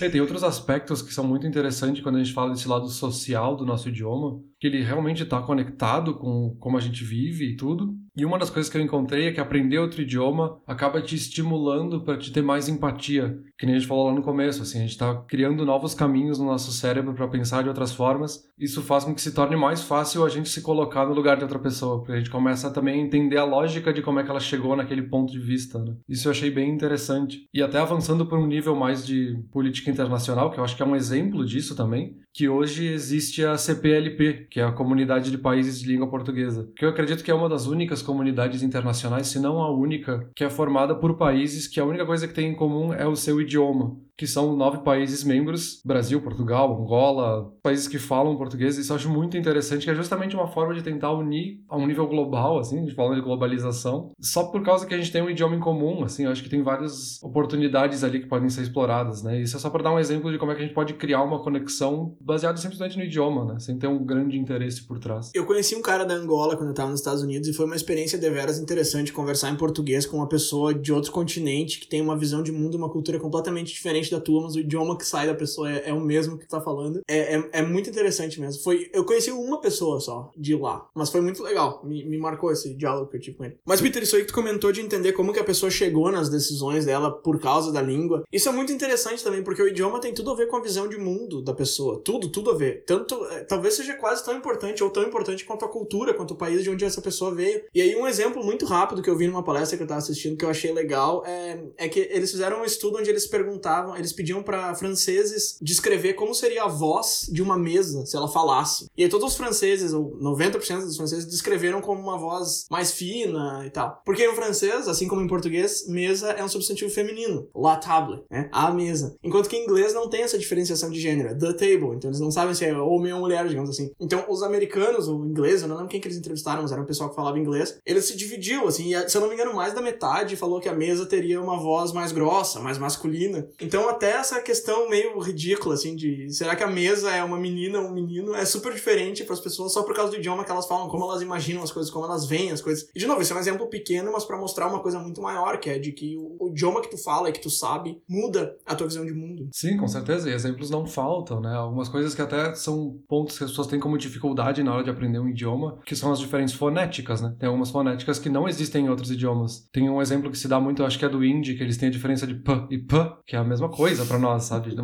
é, tem outros aspectos que são muito interessantes quando a gente fala desse lado social do nosso idioma, que ele realmente está conectado com como a gente vive e tudo. E uma das coisas que eu encontrei é que aprender outro idioma acaba te estimulando para te ter mais empatia, que nem a gente falou lá no começo, assim, a gente está criando novos caminhos no nosso cérebro para pensar de outras formas. Isso faz com que se torne mais fácil a gente se colocar no lugar de outra pessoa, porque a gente começa também a entender a lógica de como é que ela chegou naquele ponto de vista. Né? Isso eu achei bem interessante. E até avançando por um nível mais de política internacional, que eu acho que é um exemplo disso também, que hoje existe a CPLP, que é a Comunidade de Países de Língua Portuguesa, que eu acredito que é uma das únicas comunidades internacionais, se não a única, que é formada por países que a única coisa que tem em comum é o seu idioma que são nove países membros: Brasil, Portugal, Angola, países que falam português. Isso eu acho muito interessante, que é justamente uma forma de tentar unir a um nível global, assim, falando de globalização, só por causa que a gente tem um idioma em comum, assim, eu acho que tem várias oportunidades ali que podem ser exploradas, né? Isso é só para dar um exemplo de como é que a gente pode criar uma conexão baseada simplesmente no idioma, né? Sem ter um grande interesse por trás. Eu conheci um cara da Angola quando eu estava nos Estados Unidos e foi uma experiência deveras interessante conversar em português com uma pessoa de outro continente que tem uma visão de mundo, uma cultura completamente diferente da tua, mas o idioma que sai da pessoa é, é o mesmo que tu tá falando. É, é, é, muito interessante mesmo. Foi, eu conheci uma pessoa só de lá, mas foi muito legal. Me, me marcou esse diálogo que eu tive com ele. Mas, Peter, isso aí que tu comentou de entender como que a pessoa chegou nas decisões dela por causa da língua. Isso é muito interessante também, porque o idioma tem tudo a ver com a visão de mundo da pessoa. Tudo, tudo a ver. Tanto, é, talvez seja quase tão importante ou tão importante quanto a cultura, quanto o país de onde essa pessoa veio. E aí, um exemplo muito rápido que eu vi numa palestra que eu tava assistindo que eu achei legal é, é que eles fizeram um estudo onde eles perguntavam, eles pediam para franceses descrever como seria a voz de uma mesa se ela falasse. E aí todos os franceses, ou 90% dos franceses, descreveram como uma voz mais fina e tal. Porque em francês, assim como em português, mesa é um substantivo feminino. La table, né? A mesa. Enquanto que em inglês não tem essa diferenciação de gênero. É the table. Então eles não sabem se é homem ou mulher, digamos assim. Então os americanos, ou ingleses, eu não lembro quem que eles entrevistaram, mas era um pessoal que falava inglês, eles se dividiu, assim, e se eu não me engano, mais da metade falou que a mesa teria uma voz mais grossa, mais masculina. Então até essa questão meio ridícula, assim, de será que a mesa é uma menina ou um menino? É super diferente para as pessoas só por causa do idioma que elas falam, como elas imaginam as coisas, como elas veem as coisas. E de novo, isso é um exemplo pequeno, mas para mostrar uma coisa muito maior, que é de que o, o idioma que tu fala e que tu sabe muda a tua visão de mundo. Sim, com certeza. E exemplos não faltam, né? Algumas coisas que até são pontos que as pessoas têm como dificuldade na hora de aprender um idioma, que são as diferentes fonéticas, né? Tem algumas fonéticas que não existem em outros idiomas. Tem um exemplo que se dá muito, acho que é do hindi, que eles têm a diferença de p e p, que é a mesma coisa para nós, sabe?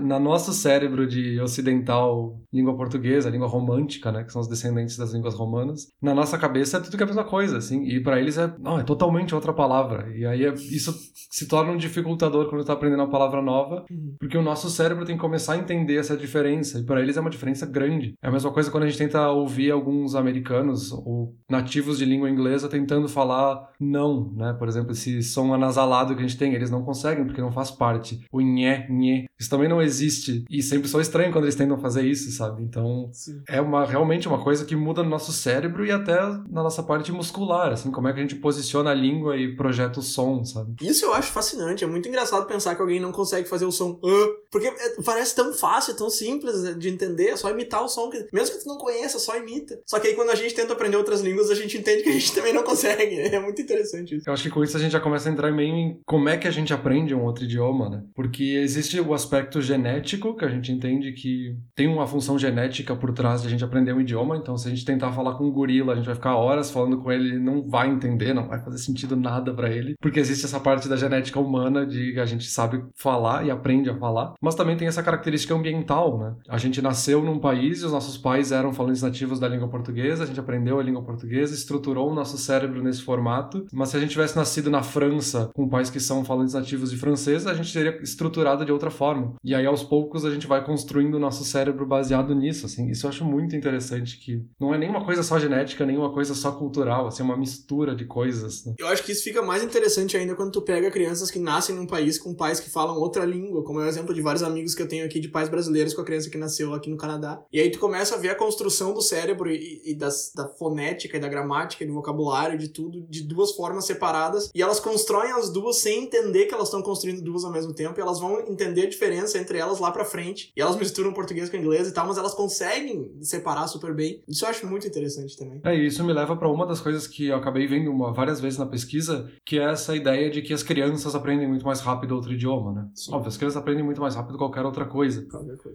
Na nosso cérebro de ocidental, língua portuguesa, língua romântica, né, que são os descendentes das línguas romanas, na nossa cabeça é tudo que é a mesma coisa, assim, e para eles é, não, é totalmente outra palavra. E aí é, isso se torna um dificultador quando tá aprendendo uma palavra nova, uhum. porque o nosso cérebro tem que começar a entender essa diferença, e para eles é uma diferença grande. É a mesma coisa quando a gente tenta ouvir alguns americanos ou nativos de língua inglesa tentando falar não, né? Por exemplo, esse som anasalado que a gente tem, eles não conseguem porque não faz parte. O nhé, nhé, isso também não existe. E sempre sou estranho quando eles tentam fazer isso, sabe? Então, Sim. é uma, realmente uma coisa que muda no nosso cérebro e até na nossa parte muscular, assim, como é que a gente posiciona a língua e projeta o som, sabe? Isso eu acho fascinante. É muito engraçado pensar que alguém não consegue fazer o som uh, porque é, parece tão fácil, tão simples de entender, é só imitar o som. Que, mesmo que tu não conheça, só imita. Só que aí quando a gente tenta aprender outras línguas, a gente entende que a gente <laughs> também não consegue. É muito interessante isso. Eu acho que com isso a gente já começa a entrar meio em como é que a gente aprende um outro idioma, né? Porque existe o aspecto genético, que a gente entende que tem uma função genética por trás de a gente aprender um idioma. Então, se a gente tentar falar com um gorila, a gente vai ficar horas falando com ele, não vai entender, não vai fazer sentido nada para ele. Porque existe essa parte da genética humana de que a gente sabe falar e aprende a falar. Mas também tem essa característica ambiental, né? A gente nasceu num país e os nossos pais eram falantes nativos da língua portuguesa, a gente aprendeu a língua portuguesa, estruturou o nosso cérebro nesse formato. Mas se a gente tivesse nascido na França com pais que são falantes nativos de francês, a gente teria estruturado de outra forma. E aí aos poucos a gente vai construindo o nosso cérebro baseado nisso, assim. Isso eu acho muito interessante que não é nem uma coisa só genética, nem uma coisa só cultural, assim, é uma mistura de coisas. Né? Eu acho que isso fica mais interessante ainda quando tu pega crianças que nascem num país com pais que falam outra língua, como é o exemplo de vários amigos que eu tenho aqui de pais brasileiros com a criança que nasceu aqui no Canadá. E aí tu começa a ver a construção do cérebro e, e das, da fonética e da gramática e do vocabulário, de tudo, de duas formas separadas. E elas constroem as duas sem entender que elas estão construindo duas ao mesmo tempo. E elas vão entender a diferença entre elas lá pra frente. E elas misturam português com inglês e tal, mas elas conseguem separar super bem. Isso eu acho muito interessante também. É, isso me leva para uma das coisas que eu acabei vendo uma, várias vezes na pesquisa, que é essa ideia de que as crianças aprendem muito mais rápido outro idioma, né? Sim. Óbvio, as crianças aprendem muito mais rápido qualquer outra coisa.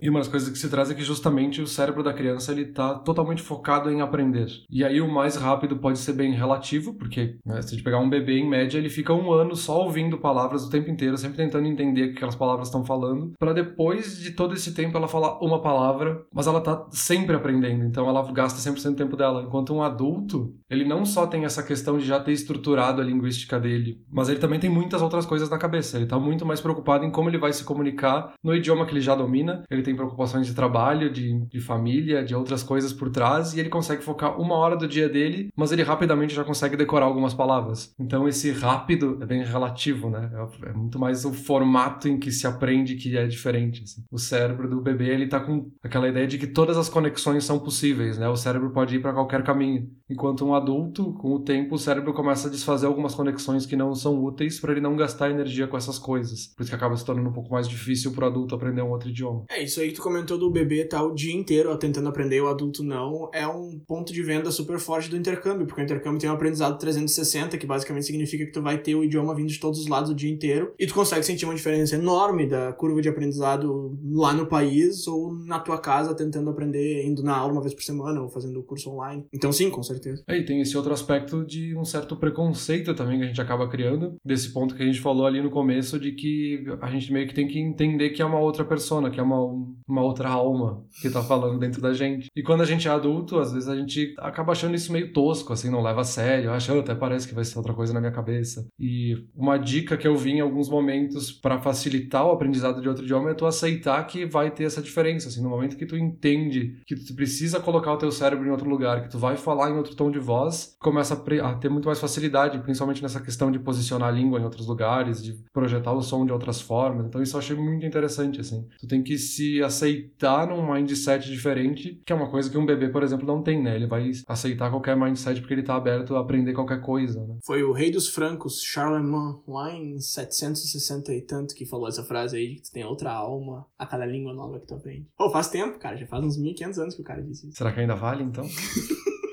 E uma das coisas que se traz é que justamente o cérebro da criança ele tá totalmente focado em aprender. E aí o mais rápido pode ser bem relativo, porque né, se a gente pegar um bebê em média, ele fica um ano só ouvindo palavras o tempo inteiro, sempre tentando entender o que aquelas palavras estão falando, para depois de todo esse tempo ela falar uma palavra, mas ela tá sempre aprendendo, então ela gasta 100% do tempo dela. Enquanto um adulto, ele não só tem essa questão de já ter estruturado a linguística dele, mas ele também tem muitas outras coisas na cabeça. Ele tá muito mais preocupado em como ele vai se comunicar no idioma que ele já domina, ele tem preocupações de trabalho, de, de família, de outras coisas por trás, e ele consegue focar uma hora do dia dele, mas ele rapidamente já consegue decorar algumas palavras. Então esse rápido é bem relativo, né? É, é muito mais o formato em que se aprende que é diferente. Assim. O cérebro do bebê, ele tá com aquela ideia de que todas as conexões são possíveis, né? O cérebro pode ir para qualquer caminho. Enquanto um adulto, com o tempo, o cérebro começa a desfazer algumas conexões que não são úteis para ele não gastar energia com essas coisas. Por isso que acaba se tornando um pouco mais difícil pro adulto aprender um outro idioma. É, isso aí que tu comentou do bebê tá o dia inteiro tentando aprender, o adulto não, é um ponto de venda super forte do intercâmbio, porque o intercâmbio tem um aprendizado 360, que basicamente significa que tu vai ter o idioma vindo de todos os lados o dia inteiro, e tu consegue sentir uma diferença enorme da curva de aprendizado lá no país ou na tua casa tentando aprender, indo na aula uma vez por semana ou fazendo o curso online. Então sim, com certeza. É, e tem esse outro aspecto de um certo preconceito também que a gente acaba criando, desse ponto que a gente falou ali no começo de que a gente meio que tem que entender que é uma outra persona, que é uma, uma outra alma que tá falando dentro da gente. E quando a gente é adulto, às vezes a gente acaba achando isso meio tosco, assim, não leva a sério, acha, oh, até parece que vai ser outra coisa na minha cabeça. E uma dica que eu vi em alguns momentos para facilitar o aprendizado de outro idioma é tu aceitar que vai ter essa diferença, assim, no momento que tu entende que tu precisa colocar o teu cérebro em outro lugar, que tu vai falar em outro tom de voz, começa a, a ter muito mais facilidade, principalmente nessa questão de posicionar a língua em outros lugares, de projetar o som de outras formas. Então isso eu achei muito interessante, assim. Tu tem que se aceitar num mindset diferente, que é uma coisa que um bebê, por exemplo, não tem, né? Ele vai aceitar qualquer mindset porque ele tá aberto a aprender qualquer coisa, né? Foi o rei dos francos, Charlemagne, lá em 760 e tanto, que falou essa frase aí de que tu tem outra alma a cada língua nova que tu aprende. Pô, faz tempo, cara. Já faz uns 1500 anos que o cara disse isso. Será que ainda vale, então? <laughs>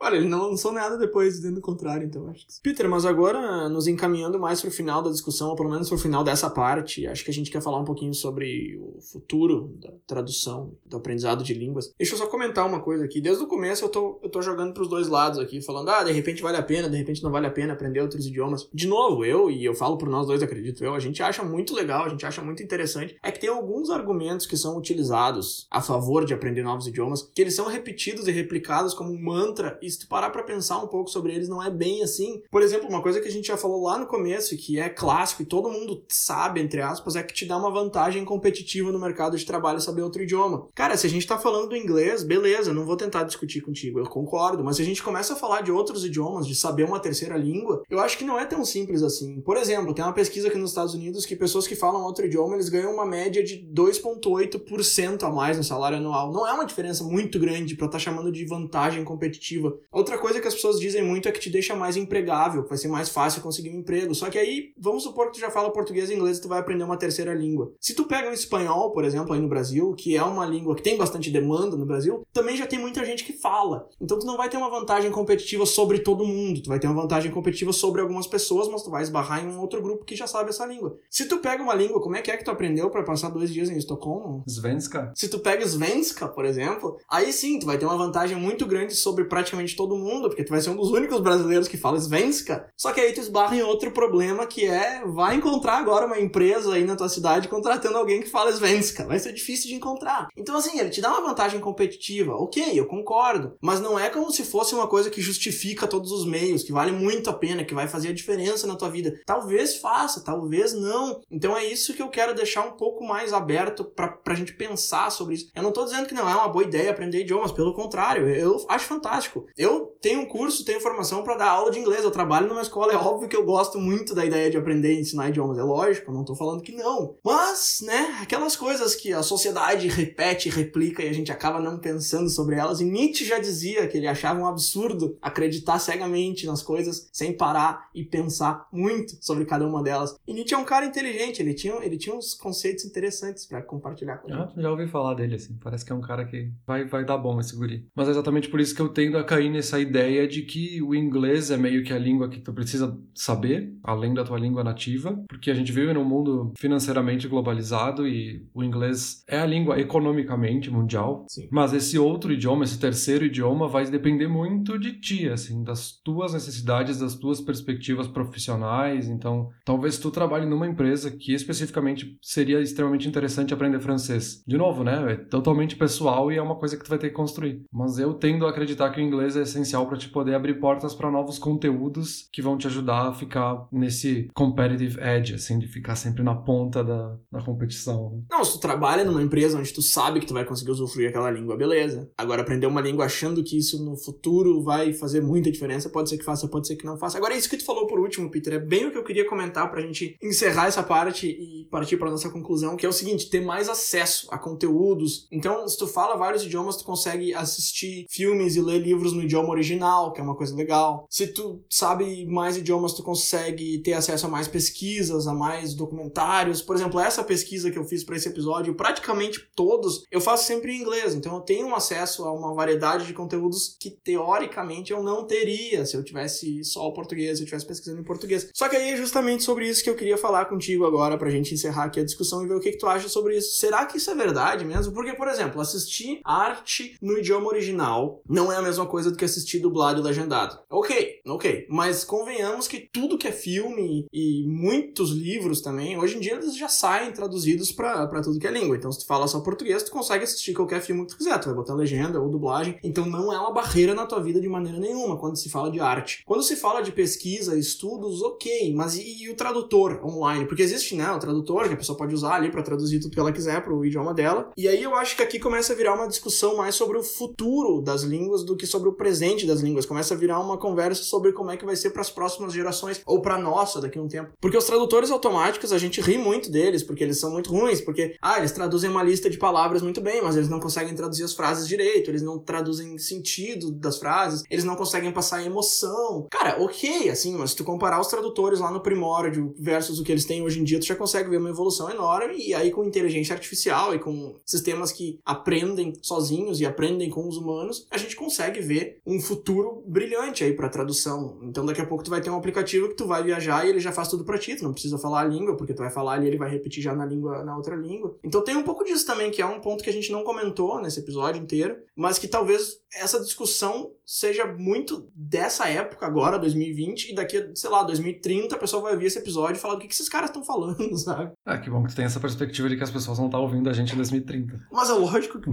Olha, ele não lançou nada depois, dizendo o contrário, então acho que... Peter, mas agora, nos encaminhando mais pro final da discussão, ou pelo menos pro final dessa parte, acho que a gente quer falar um pouquinho sobre o futuro da tradução, do aprendizado de línguas. Deixa eu só comentar uma coisa aqui. Desde o começo eu tô, eu tô jogando pros dois lados aqui, falando, ah, de repente vale a pena, de repente não vale a pena aprender outros idiomas. De novo, eu, e eu falo por nós dois, acredito eu, a gente acha muito legal, a gente acha muito interessante, é que tem alguns argumentos que são utilizados a favor de aprender novos idiomas, que eles são repetidos e replicados como um mantra, e se tu parar pra pensar um pouco sobre eles, não é bem assim. Por exemplo, uma coisa que a gente já falou lá no começo, que é clássico e todo mundo sabe, entre aspas, é que te dá uma vantagem competitiva no mercado de trabalho saber outro idioma. Cara, se a gente tá falando do inglês, beleza, não vou tentar discutir contigo, eu concordo, mas se a gente começa a falar de outros idiomas, de saber uma terceira língua, eu acho que não é tão simples assim. Por exemplo, tem uma pesquisa aqui nos Estados Unidos que pessoas que falam outro idioma, eles ganham uma média de 2,8% a mais no salário anual. Não é uma diferença muito grande para estar tá chamando de vantagem competitiva. Outra coisa que as pessoas dizem muito é que te deixa mais empregável, que vai ser mais fácil conseguir um emprego. Só que aí, vamos supor que tu já fala português e inglês e tu vai aprender uma terceira língua. Se tu pega um espanhol, por exemplo, aí no Brasil, que é uma língua que tem bastante demanda no Brasil, também já tem muita gente que fala. Então tu não vai ter uma vantagem competitiva sobre todo mundo, tu vai ter uma vantagem competitiva sobre algumas pessoas, mas tu vai esbarrar em um outro grupo que já sabe essa língua. Se tu pega uma língua, como é que é que tu aprendeu para passar dois dias em Estocolmo? Svenska. Se tu pega Svenska, por exemplo, aí sim, tu vai ter uma vantagem muito grande sobre praticamente todo mundo, porque tu vai ser um dos únicos brasileiros que fala Svenska. Só que aí tu esbarra em outro problema que é, vai encontrar agora uma empresa aí na tua cidade contratando alguém que fala Svenska. Vai ser difícil de encontrar. Então assim, ele te dá uma vantagem competitiva. Ok, eu concordo. Mas não é como se fosse uma coisa que justifica todos os meios, que vale muito a pena, que vai fazer a diferença na tua vida. Talvez faça, talvez não. Então é isso que eu quero deixar um pouco mais aberto pra, pra gente pensar sobre isso. Eu não tô dizendo que não é uma boa ideia aprender idiomas, pelo contrário, eu acho fantástico. Eu tenho um curso, tenho formação para dar aula de inglês, eu trabalho numa escola, é óbvio que eu gosto muito da ideia de aprender e ensinar idiomas, é lógico, eu não tô falando que não. Mas, né, aquelas coisas que a sociedade repete, replica e a gente acaba não pensando sobre elas, e Nietzsche já dizia que ele achava um absurdo acreditar cegamente nas coisas sem parar e pensar muito sobre cada uma delas. E Nietzsche é um cara inteligente, ele tinha, ele tinha uns conceitos interessantes para compartilhar com a gente. Já, já ouvi falar dele, assim, parece que é um cara que vai, vai dar bom esse guri. Mas é exatamente por isso que eu tendo a cair nessa ideia de que o inglês é meio que a língua que tu precisa saber, além da tua língua nativa, porque a gente vive num mundo financeiramente globalizado e o inglês é a língua economicamente mundial. Sim. Mas esse outro idioma, esse terceiro idioma, vai depender muito de ti, assim, das tuas necessidades, das tuas perspectivas profissionais. Então, talvez tu trabalhe numa empresa que especificamente seria extremamente interessante aprender francês. De novo, né? É totalmente pessoal e é uma coisa que tu vai ter que construir. Mas eu tendo a acreditar que o inglês é essencial para te poder abrir portas para novos conteúdos que vão te ajudar a ficar nesse competitive edge, assim, de ficar sempre na ponta da, da competição. Não, se tu trabalha numa empresa onde tu sabe que tu vai conseguir usufruir aquela língua, beleza. Agora, aprender uma língua achando que isso no futuro vai fazer muita diferença, pode ser que faça, pode ser que não faça. Agora, isso que tu falou por último, Peter, é bem o que eu queria comentar pra gente encerrar essa parte e partir pra nossa conclusão, que é o seguinte, ter mais acesso a conteúdos. Então, se tu fala vários idiomas, tu consegue assistir filmes e ler livros no idioma original, que é uma coisa legal. Se tu sabe mais idiomas, tu consegue ter acesso a mais pesquisas, a mais documentários. Por exemplo, essa pesquisa que eu fiz para esse episódio, praticamente todos eu faço sempre em inglês, então eu tenho acesso a uma variedade de conteúdos que teoricamente eu não teria se eu tivesse só o português, se eu tivesse pesquisando em português. Só que aí é justamente sobre isso que eu queria falar contigo agora pra gente encerrar aqui a discussão e ver o que, que tu acha sobre isso. Será que isso é verdade mesmo? Porque, por exemplo, assistir arte no idioma original não é a mesma coisa que assistir dublado e legendado. Ok, ok. Mas convenhamos que tudo que é filme e muitos livros também, hoje em dia eles já saem traduzidos pra tudo que é língua. Então, se tu fala só português, tu consegue assistir qualquer filme que tu quiser. Tu vai botar legenda ou dublagem. Então, não é uma barreira na tua vida de maneira nenhuma quando se fala de arte. Quando se fala de pesquisa, estudos, ok. Mas e, e o tradutor online? Porque existe, né, o tradutor que a pessoa pode usar ali para traduzir tudo que ela quiser pro idioma dela. E aí eu acho que aqui começa a virar uma discussão mais sobre o futuro das línguas do que sobre o presente das línguas. Começa a virar uma conversa sobre como é que vai ser para as próximas gerações ou para nossa daqui a um tempo. Porque os tradutores automáticos, a gente ri muito deles, porque eles são muito ruins, porque ah, eles traduzem uma lista de palavras muito bem, mas eles não conseguem traduzir as frases direito, eles não traduzem sentido das frases, eles não conseguem passar emoção. Cara, ok, assim, mas se tu comparar os tradutores lá no primórdio versus o que eles têm hoje em dia, tu já consegue ver uma evolução enorme, e aí com inteligência artificial e com sistemas que aprendem sozinhos e aprendem com os humanos, a gente consegue ver ter um futuro brilhante aí para tradução. Então daqui a pouco tu vai ter um aplicativo que tu vai viajar e ele já faz tudo para ti, tu não precisa falar a língua, porque tu vai falar ali, ele vai repetir já na língua na outra língua. Então tem um pouco disso também, que é um ponto que a gente não comentou nesse episódio inteiro, mas que talvez essa discussão seja muito dessa época agora, 2020, e daqui, sei lá, 2030 a pessoa vai ouvir esse episódio e falar do que, que esses caras estão falando, <laughs> sabe? Ah, que bom que tu tem essa perspectiva de que as pessoas não estão ouvindo a gente em 2030. Mas é lógico que.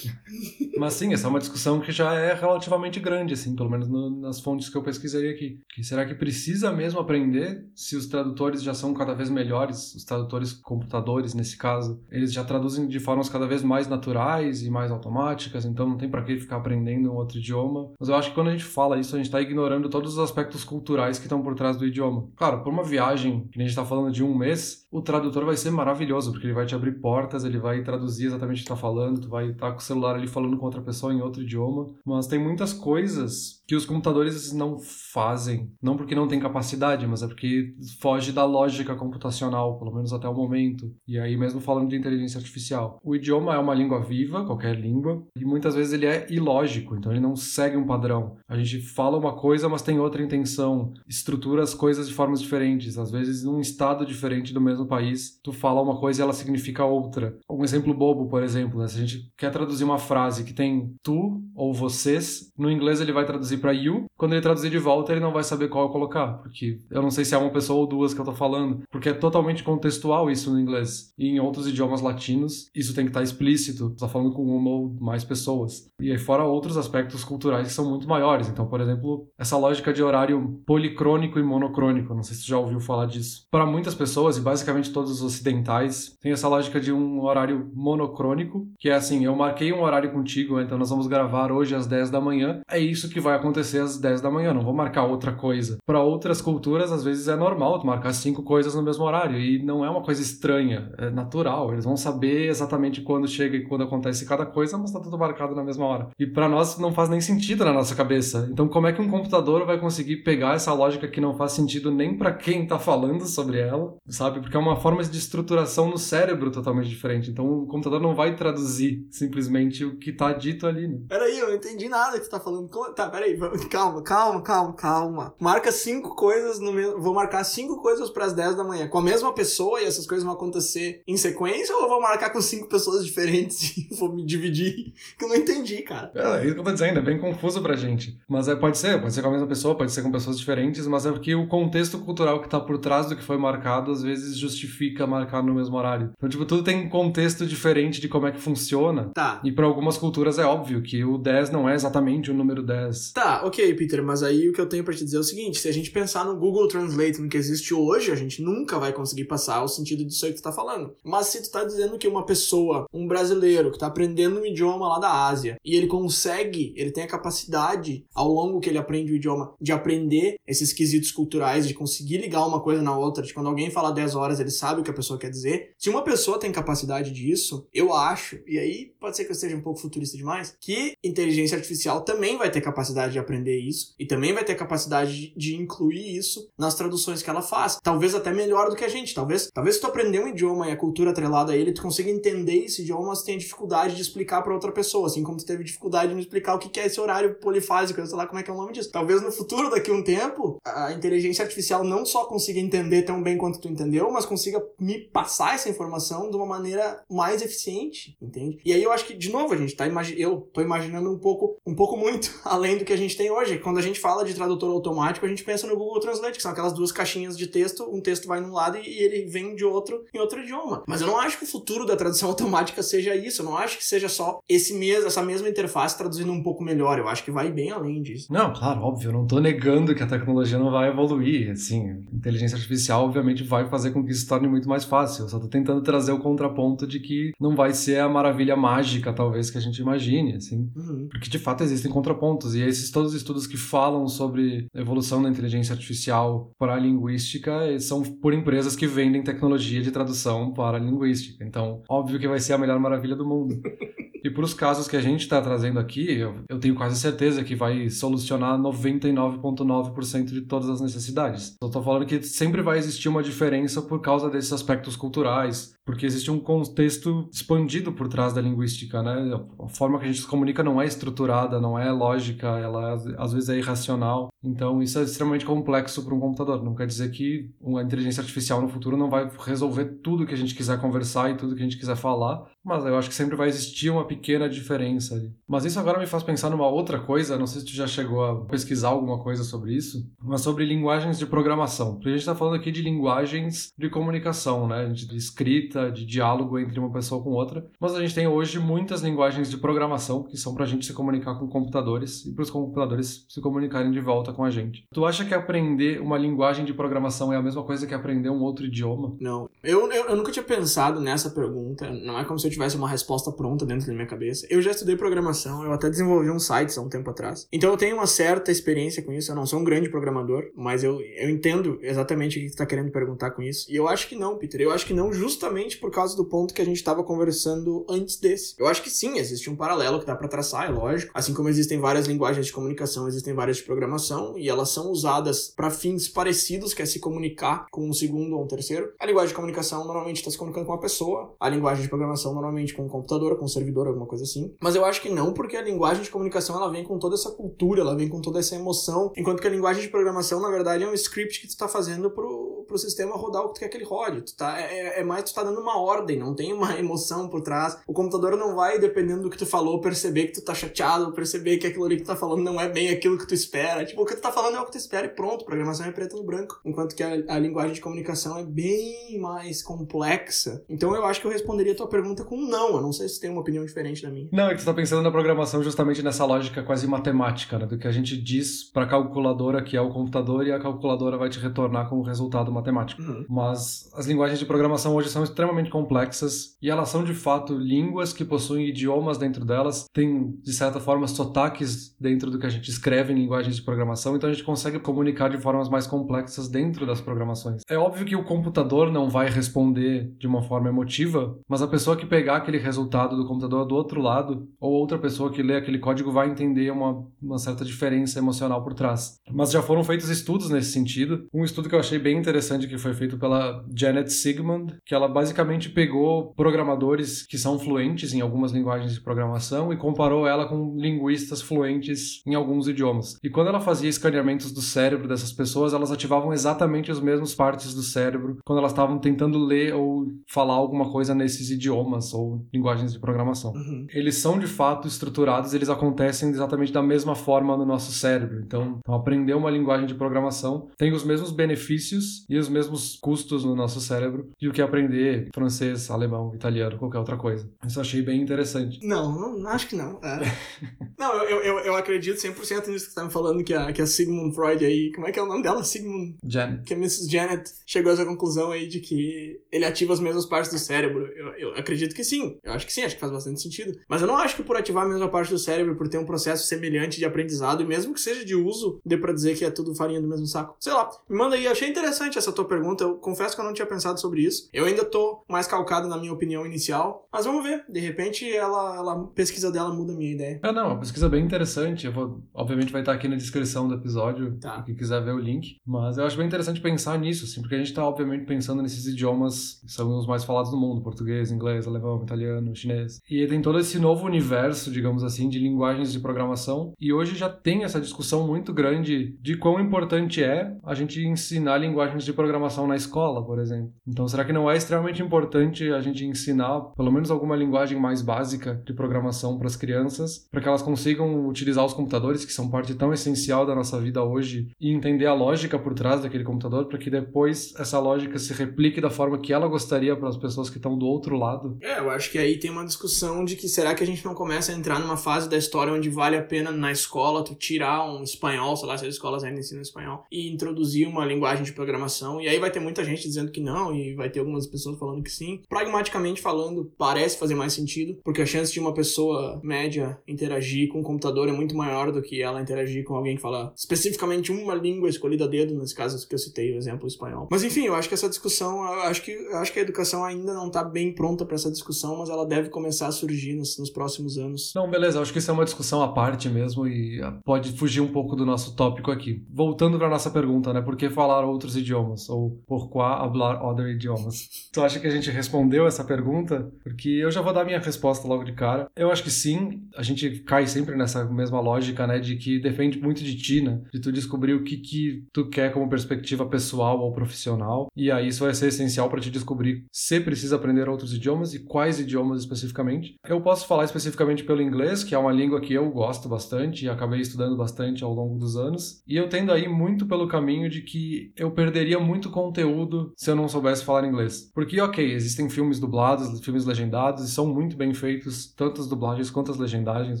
<laughs> Mas sim, essa é uma discussão que já é relativamente grande, assim, pelo menos no, nas fontes que eu pesquisei aqui. Que será que precisa mesmo aprender se os tradutores já são cada vez melhores, os tradutores computadores, nesse caso, eles já traduzem de formas cada vez mais naturais e mais automáticas, então não tem para que ficar aprendendo outro idioma. Mas eu acho que quando a gente fala isso, a gente está ignorando todos os aspectos culturais que estão por trás do idioma. Claro, por uma viagem que a gente está falando de um mês, o tradutor vai ser maravilhoso, porque ele vai te abrir portas, ele vai traduzir exatamente o que está falando, tu vai estar tá com o celular ali falando com outra pessoa em outro idioma. Mas tem muitas coisas que os computadores não fazem, não porque não tem capacidade, mas é porque foge da lógica computacional, pelo menos até o momento. E aí mesmo falando de inteligência artificial, o idioma é uma língua viva, qualquer língua, e muitas vezes ele é ilógico, então ele não segue um padrão. A gente fala uma coisa, mas tem outra intenção, estrutura as coisas de formas diferentes. Às vezes num estado diferente do mesmo país, tu fala uma coisa e ela significa outra. Um exemplo bobo, por exemplo, né? se a gente quer traduzir uma frase que tem tu ou vocês, no inglês ele vai traduzir traduzir para you, quando ele traduzir de volta, ele não vai saber qual colocar, porque eu não sei se é uma pessoa ou duas que eu tô falando, porque é totalmente contextual isso no inglês. E em outros idiomas latinos, isso tem que estar tá explícito, tá falando com uma ou mais pessoas. E aí fora outros aspectos culturais que são muito maiores. Então, por exemplo, essa lógica de horário policrônico e monocrônico, não sei se você já ouviu falar disso. Para muitas pessoas, e basicamente todos os ocidentais, tem essa lógica de um horário monocrônico, que é assim, eu marquei um horário contigo, então nós vamos gravar hoje às 10 da manhã, é isso que vai acontecer às 10 da manhã, não vou marcar outra coisa. Para outras culturas, às vezes é normal tu marcar cinco coisas no mesmo horário e não é uma coisa estranha, é natural. Eles vão saber exatamente quando chega e quando acontece cada coisa, mas tá tudo marcado na mesma hora. E para nós não faz nem sentido na nossa cabeça. Então, como é que um computador vai conseguir pegar essa lógica que não faz sentido nem para quem tá falando sobre ela, sabe? Porque é uma forma de estruturação no cérebro totalmente diferente. Então, o computador não vai traduzir simplesmente o que tá dito ali, né? Peraí, eu não entendi nada que tu tá falando. Tá, peraí, calma, calma, calma, calma. Marca cinco coisas no mesmo. Vou marcar cinco coisas para as 10 da manhã com a mesma pessoa e essas coisas vão acontecer em sequência ou eu vou marcar com cinco pessoas diferentes <laughs> e vou me dividir? Que eu não entendi, cara. É, é isso que eu tô dizendo, é bem confuso pra gente. Mas é, pode ser, pode ser com a mesma pessoa, pode ser com pessoas diferentes, mas é porque o contexto cultural que tá por trás do que foi marcado às vezes justifica marcar no mesmo horário. Então, tipo, tudo tem um contexto diferente de como é que funciona. Tá. E para algumas culturas é óbvio que o 10 não é exatamente o número 10. Tá, ok, Peter, mas aí o que eu tenho para te dizer é o seguinte: se a gente pensar no Google Translate no que existe hoje, a gente nunca vai conseguir passar o sentido disso aí que tu tá falando. Mas se tu tá dizendo que uma pessoa, um brasileiro, que tá aprendendo um idioma lá da Ásia, e ele consegue, ele tem a capacidade, ao longo que ele aprende o idioma, de aprender esses quesitos culturais, de conseguir ligar uma coisa na outra, de quando alguém fala 10 horas, ele sabe o que a pessoa quer dizer. Se uma pessoa tem capacidade disso, eu acho, e aí pode ser que eu esteja um pouco futurista demais, que inteligência artificial também vai ter capacidade de aprender isso e também vai ter capacidade de incluir isso nas traduções que ela faz. Talvez até melhor do que a gente. Talvez, talvez se tu aprender um idioma e a cultura atrelada a ele, tu consiga entender esse idioma, mas tenha dificuldade de explicar para outra pessoa, assim como tu teve dificuldade de me explicar o que é esse horário polifásico, eu sei lá como é que é o nome disso. Talvez no futuro, daqui a um tempo, a inteligência artificial não só consiga entender tão bem quanto tu entendeu, mas consiga me passar essa informação de uma maneira mais eficiente, entende? E aí eu acho que, de novo, a gente tá imaginando, eu tô imaginando um pouco, um pouco muito <laughs> além do que a gente tem hoje. Quando a gente fala de tradutor automático, a gente pensa no Google Translate, que são aquelas duas caixinhas de texto, um texto vai num lado e ele vem de outro em outro idioma. Mas eu não acho que o futuro da tradução <laughs> automática seja isso. Eu não acho que seja só esse mesmo, essa mesma interface traduzindo um pouco melhor. Eu acho que vai bem além disso. Não, claro, óbvio. Eu não tô negando que a tecnologia não vai evoluir. Assim, inteligência artificial, obviamente, vai fazer com que isso se torne muito mais fácil. Eu só tô tentando trazer o contraponto de que não vai ser a maravilha mágica, talvez, que a gente imagine, assim. Uhum. Porque, de fato, existem contrapontos. E esses todos os estudos que falam sobre evolução da inteligência artificial para a linguística são por empresas que vendem tecnologia de tradução para a linguística. Então, óbvio que vai ser a melhor maravilha do mundo. <laughs> E para os casos que a gente está trazendo aqui, eu, eu, tenho quase certeza que vai solucionar 99,9% de todas as necessidades. Eu estou falando que sempre vai existir uma diferença por causa desses aspectos culturais, porque existe um contexto expandido por trás da linguística, né? A forma que a gente se comunica não é estruturada, não é lógica, ela às vezes é irracional. Então isso é extremamente complexo para um computador. Não quer dizer que uma inteligência artificial no futuro não vai resolver tudo que a gente quiser conversar e tudo que a gente quiser falar, mas eu acho que sempre vai existir uma pequena diferença ali. Mas isso agora me faz pensar numa outra coisa, não sei se tu já chegou a pesquisar alguma coisa sobre isso, mas sobre linguagens de programação. Porque a gente está falando aqui de linguagens de comunicação, né? De escrita, de diálogo entre uma pessoa com outra. Mas a gente tem hoje muitas linguagens de programação que são para a gente se comunicar com computadores e para os computadores se comunicarem de volta com a gente. Tu acha que aprender uma linguagem de programação é a mesma coisa que aprender um outro idioma? Não. Eu, eu, eu nunca tinha pensado nessa pergunta. Não é como se eu tivesse uma resposta pronta dentro da minha cabeça. Eu já estudei programação, eu até desenvolvi um site há um tempo atrás. Então eu tenho uma certa experiência com isso. Eu não sou um grande programador, mas eu, eu entendo exatamente o que tu tá querendo perguntar com isso. E eu acho que não, Peter. Eu acho que não, justamente por causa do ponto que a gente estava conversando antes desse. Eu acho que sim, existe um paralelo que dá para traçar, é lógico. Assim como existem várias linguagens de comunicação, existem várias de programação, e elas são usadas para fins parecidos, que é se comunicar com um segundo ou um terceiro. A linguagem de comunicação normalmente está se comunicando com uma pessoa, a linguagem de programação normalmente com um computador, com um servidor, alguma coisa assim. Mas eu acho que não, porque a linguagem de comunicação ela vem com toda essa cultura, ela vem com toda essa emoção, enquanto que a linguagem de programação, na verdade, é um script que tu está fazendo pro, pro sistema rodar o que tu quer que ele rode. Tu tá, é, é mais tu tá dando uma ordem, não tem uma <laughs> emoção por trás. O computador não vai, dependendo do que tu falou, perceber que tu tá chateado, perceber que aquilo ali que tu tá falando não é bem aquilo que tu espera. Tipo, o que tu tá falando é o que tu espera e pronto. Programação é preto no branco. Enquanto que a, a linguagem de comunicação é bem mais complexa. Então eu acho que eu responderia a tua pergunta com não. Eu não sei se tem uma opinião diferente da minha. Não, é que tu tá pensando na programação justamente nessa lógica quase matemática, né? Do que a gente diz pra calculadora que é o computador e a calculadora vai te retornar com o resultado matemático. Uhum. Mas as linguagens de programação hoje são extremamente complexas e elas são de fato línguas que possuem idiomas dentro delas, tem de certa forma sotaques dentro do que a gente escreve em linguagens de programação, então a gente consegue comunicar de formas mais complexas dentro das programações. É óbvio que o computador não vai responder de uma forma emotiva, mas a pessoa que pegar aquele resultado do computador do outro lado, ou outra pessoa que lê aquele código vai entender uma, uma certa diferença emocional por trás. Mas já foram feitos estudos nesse sentido. Um estudo que eu achei bem interessante que foi feito pela Janet Sigmund, que ela basicamente pegou programadores que são fluentes em algumas linguagens de programação e comparou ela com linguistas fluentes em alguns idiomas. E quando ela fazia escaneamentos do cérebro dessas pessoas, elas ativavam exatamente as mesmas partes do cérebro quando elas estavam tentando ler ou falar alguma coisa nesses idiomas ou linguagens de programação. Uhum. Eles são de fato estruturados, eles acontecem exatamente da mesma forma no nosso cérebro. Então, então aprender uma linguagem de programação tem os mesmos benefícios e os mesmos custos no nosso cérebro do que aprender francês, alemão, italiano, qualquer outra coisa. Isso eu achei bem interessante. Não, não, acho que não. É. <laughs> não, eu, eu, eu acredito 100% nisso que você tá me falando, que a, que a Sigmund Freud aí, como é que é o nome dela? Sigmund Jen. que a Mrs. Janet chegou a essa conclusão aí de que ele ativa as mesmas partes do cérebro. Eu, eu acredito que sim. Eu acho que sim, acho que faz bastante sentido. Mas eu não acho que por ativar a mesma parte do cérebro, por ter um processo semelhante de aprendizado, e mesmo que seja de uso, dê pra dizer que é tudo farinha do mesmo saco. Sei lá, me manda aí. Achei interessante essa tua pergunta. Eu confesso que eu não tinha pensado sobre isso. Eu ainda tô mais calcado na minha opinião inicial. Mas vamos ver. De repente, ela, ela a pesquisa dela muda a minha ideia. É, não, uma pesquisa bem interessante. Eu vou, obviamente vai estar aqui na descrição do episódio, Tá. quem quiser ver o link. Mas eu acho bem interessante pensar nisso, assim, porque a gente está obviamente pensando nesses idiomas que são os mais falados no mundo: português, inglês, alemão, italiano, chinês. E tem todo esse novo universo, digamos assim, de linguagens de programação. E hoje já tem essa discussão muito grande de quão importante é a gente ensinar linguagens de programação na escola, por exemplo. Então, será que não é extremamente importante a gente ensinar pelo menos alguma linguagem mais básica de programação para as crianças, para que elas consigam utilizar os computadores, que são parte tão essencial da nossa vida hoje, e entender a lógica por trás daquele computador, para que depois essa lógica se replique da forma que ela gostaria para as pessoas que estão do outro lado? É, eu acho que aí tem uma discussão de que será que a gente não começa a entrar numa fase da história onde vale a pena na escola tu tirar um espanhol, sei lá, se as escolas ainda ensinam espanhol, e introduzir uma linguagem de programação. E aí vai ter muita gente dizendo que não, e vai ter algumas pessoas falando que sim. Pragmaticamente falando, parece fazer mais sentido, porque a chance de uma pessoa média interagir com o computador é muito maior do que ela interagir com alguém que fala especificamente uma língua escolhida a dedo, nesse caso que eu citei, o exemplo espanhol. Mas enfim, eu acho que essa discussão, eu acho que, eu acho que a educação ainda não tá bem pronta para essa discussão, mas ela deve começar a surgir nos, nos próximos anos. Não, beleza, acho que isso é uma discussão à parte mesmo e ah, pode fugir um pouco do nosso tópico aqui. Voltando para nossa pergunta, né? Por que falar outros idiomas? Ou pourquoi hablar other idiomas? <laughs> Tu acha que a gente respondeu essa pergunta? Porque eu já vou dar minha resposta logo de cara. Eu acho que sim, a gente cai sempre nessa mesma lógica, né, de que depende muito de ti, né, de tu descobrir o que que tu quer como perspectiva pessoal ou profissional, e aí isso vai ser essencial para te descobrir se precisa aprender outros idiomas e quais idiomas especificamente. Eu posso falar especificamente pelo inglês, que é uma língua que eu gosto bastante e acabei estudando bastante ao longo dos anos, e eu tendo aí muito pelo caminho de que eu perderia muito conteúdo se eu não soubesse falar inglês. Porque, ok, existem filmes dublados, filmes legendados, e são muito bem feitos, tanto as dublagens quanto as legendagens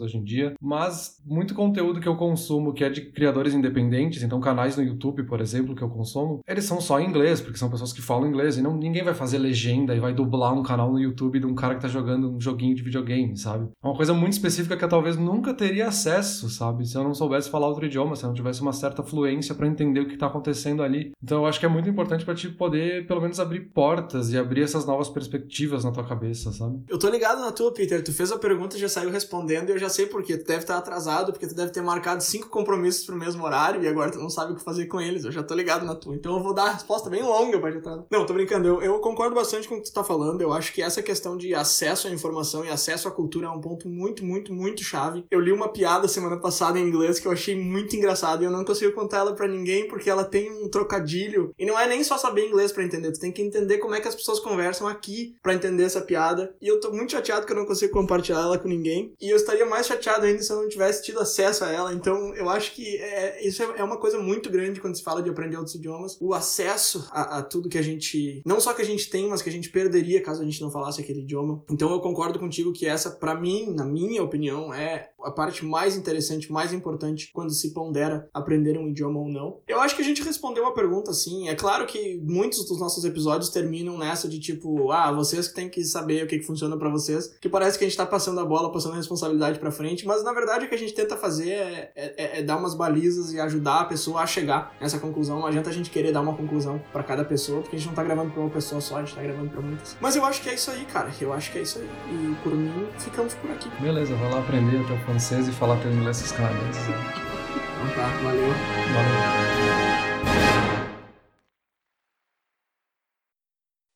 hoje em dia, mas muito conteúdo que eu consumo que é de criadores independentes, então canais no YouTube, por exemplo, que eu consumo, eles são só em inglês, porque são pessoas que falam inglês, e não, ninguém vai fazer legenda e vai dublar um canal no YouTube de um cara que tá jogando um joguinho de videogame, sabe? É uma coisa muito específica que eu talvez nunca teria acesso, sabe? Se eu não soubesse falar outro idioma, se eu não tivesse uma certa fluência para entender o que tá acontecendo ali. Então eu acho que é muito importante para ti poder, pelo menos, abrir portas e abrir essas novas perspectivas na tua cabeça, sabe? Eu tô ligado na tua, Peter. Tu fez a pergunta e já saiu respondendo, e eu já sei por quê. Tu deve estar atrasado, porque tu deve ter marcado cinco compromissos pro mesmo horário e agora tu não sabe o que fazer com eles. Eu já tô ligado na tua. Então eu vou dar a resposta bem longa pra te Não, tô brincando. Eu, eu concordo bastante com o que tu tá falando. Eu acho que essa questão de acesso à informação e acesso à cultura é um ponto muito, muito, muito chave. Eu li uma piada semana passada em inglês que eu achei muito engraçada e eu não consigo contar ela para ninguém porque ela tem um trocadilho. E não é nem só saber inglês para entender, tu tem que entender como é que as pessoas conversam aqui para entender essa piada. E eu tô muito chateado que eu não consigo compartilhar ela com ninguém. E eu estaria mais chateado ainda se eu não tivesse tido acesso a ela. Então eu acho que é, isso é, é uma coisa muito grande quando se fala de aprender outros idiomas. O acesso a, a tudo que a gente. Não só que a gente tem, mas que a gente perderia caso a gente não falasse idioma. Então eu concordo contigo que essa, para mim, na minha opinião, é a parte mais interessante, mais importante quando se pondera aprender um idioma ou não. Eu acho que a gente respondeu a pergunta assim. É claro que muitos dos nossos episódios terminam nessa de tipo, ah, vocês que têm que saber o que, que funciona para vocês, que parece que a gente tá passando a bola, passando a responsabilidade para frente, mas na verdade o que a gente tenta fazer é, é, é, dar umas balizas e ajudar a pessoa a chegar nessa conclusão. Não adianta a gente querer dar uma conclusão para cada pessoa, porque a gente não tá gravando pra uma pessoa só, a gente tá gravando pra muitas. Mas eu acho que é isso aí, cara. Eu acho que é isso aí. E por mim, ficamos por aqui. Beleza, vou lá aprender até o francês e falar teu inglês com os canadenses. Então tá, valeu. Valeu.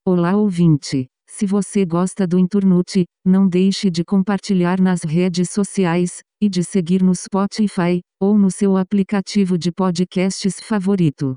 Olá ouvinte. Se você gosta do Inturnute, não deixe de compartilhar nas redes sociais, e de seguir no Spotify, ou no seu aplicativo de podcasts favorito.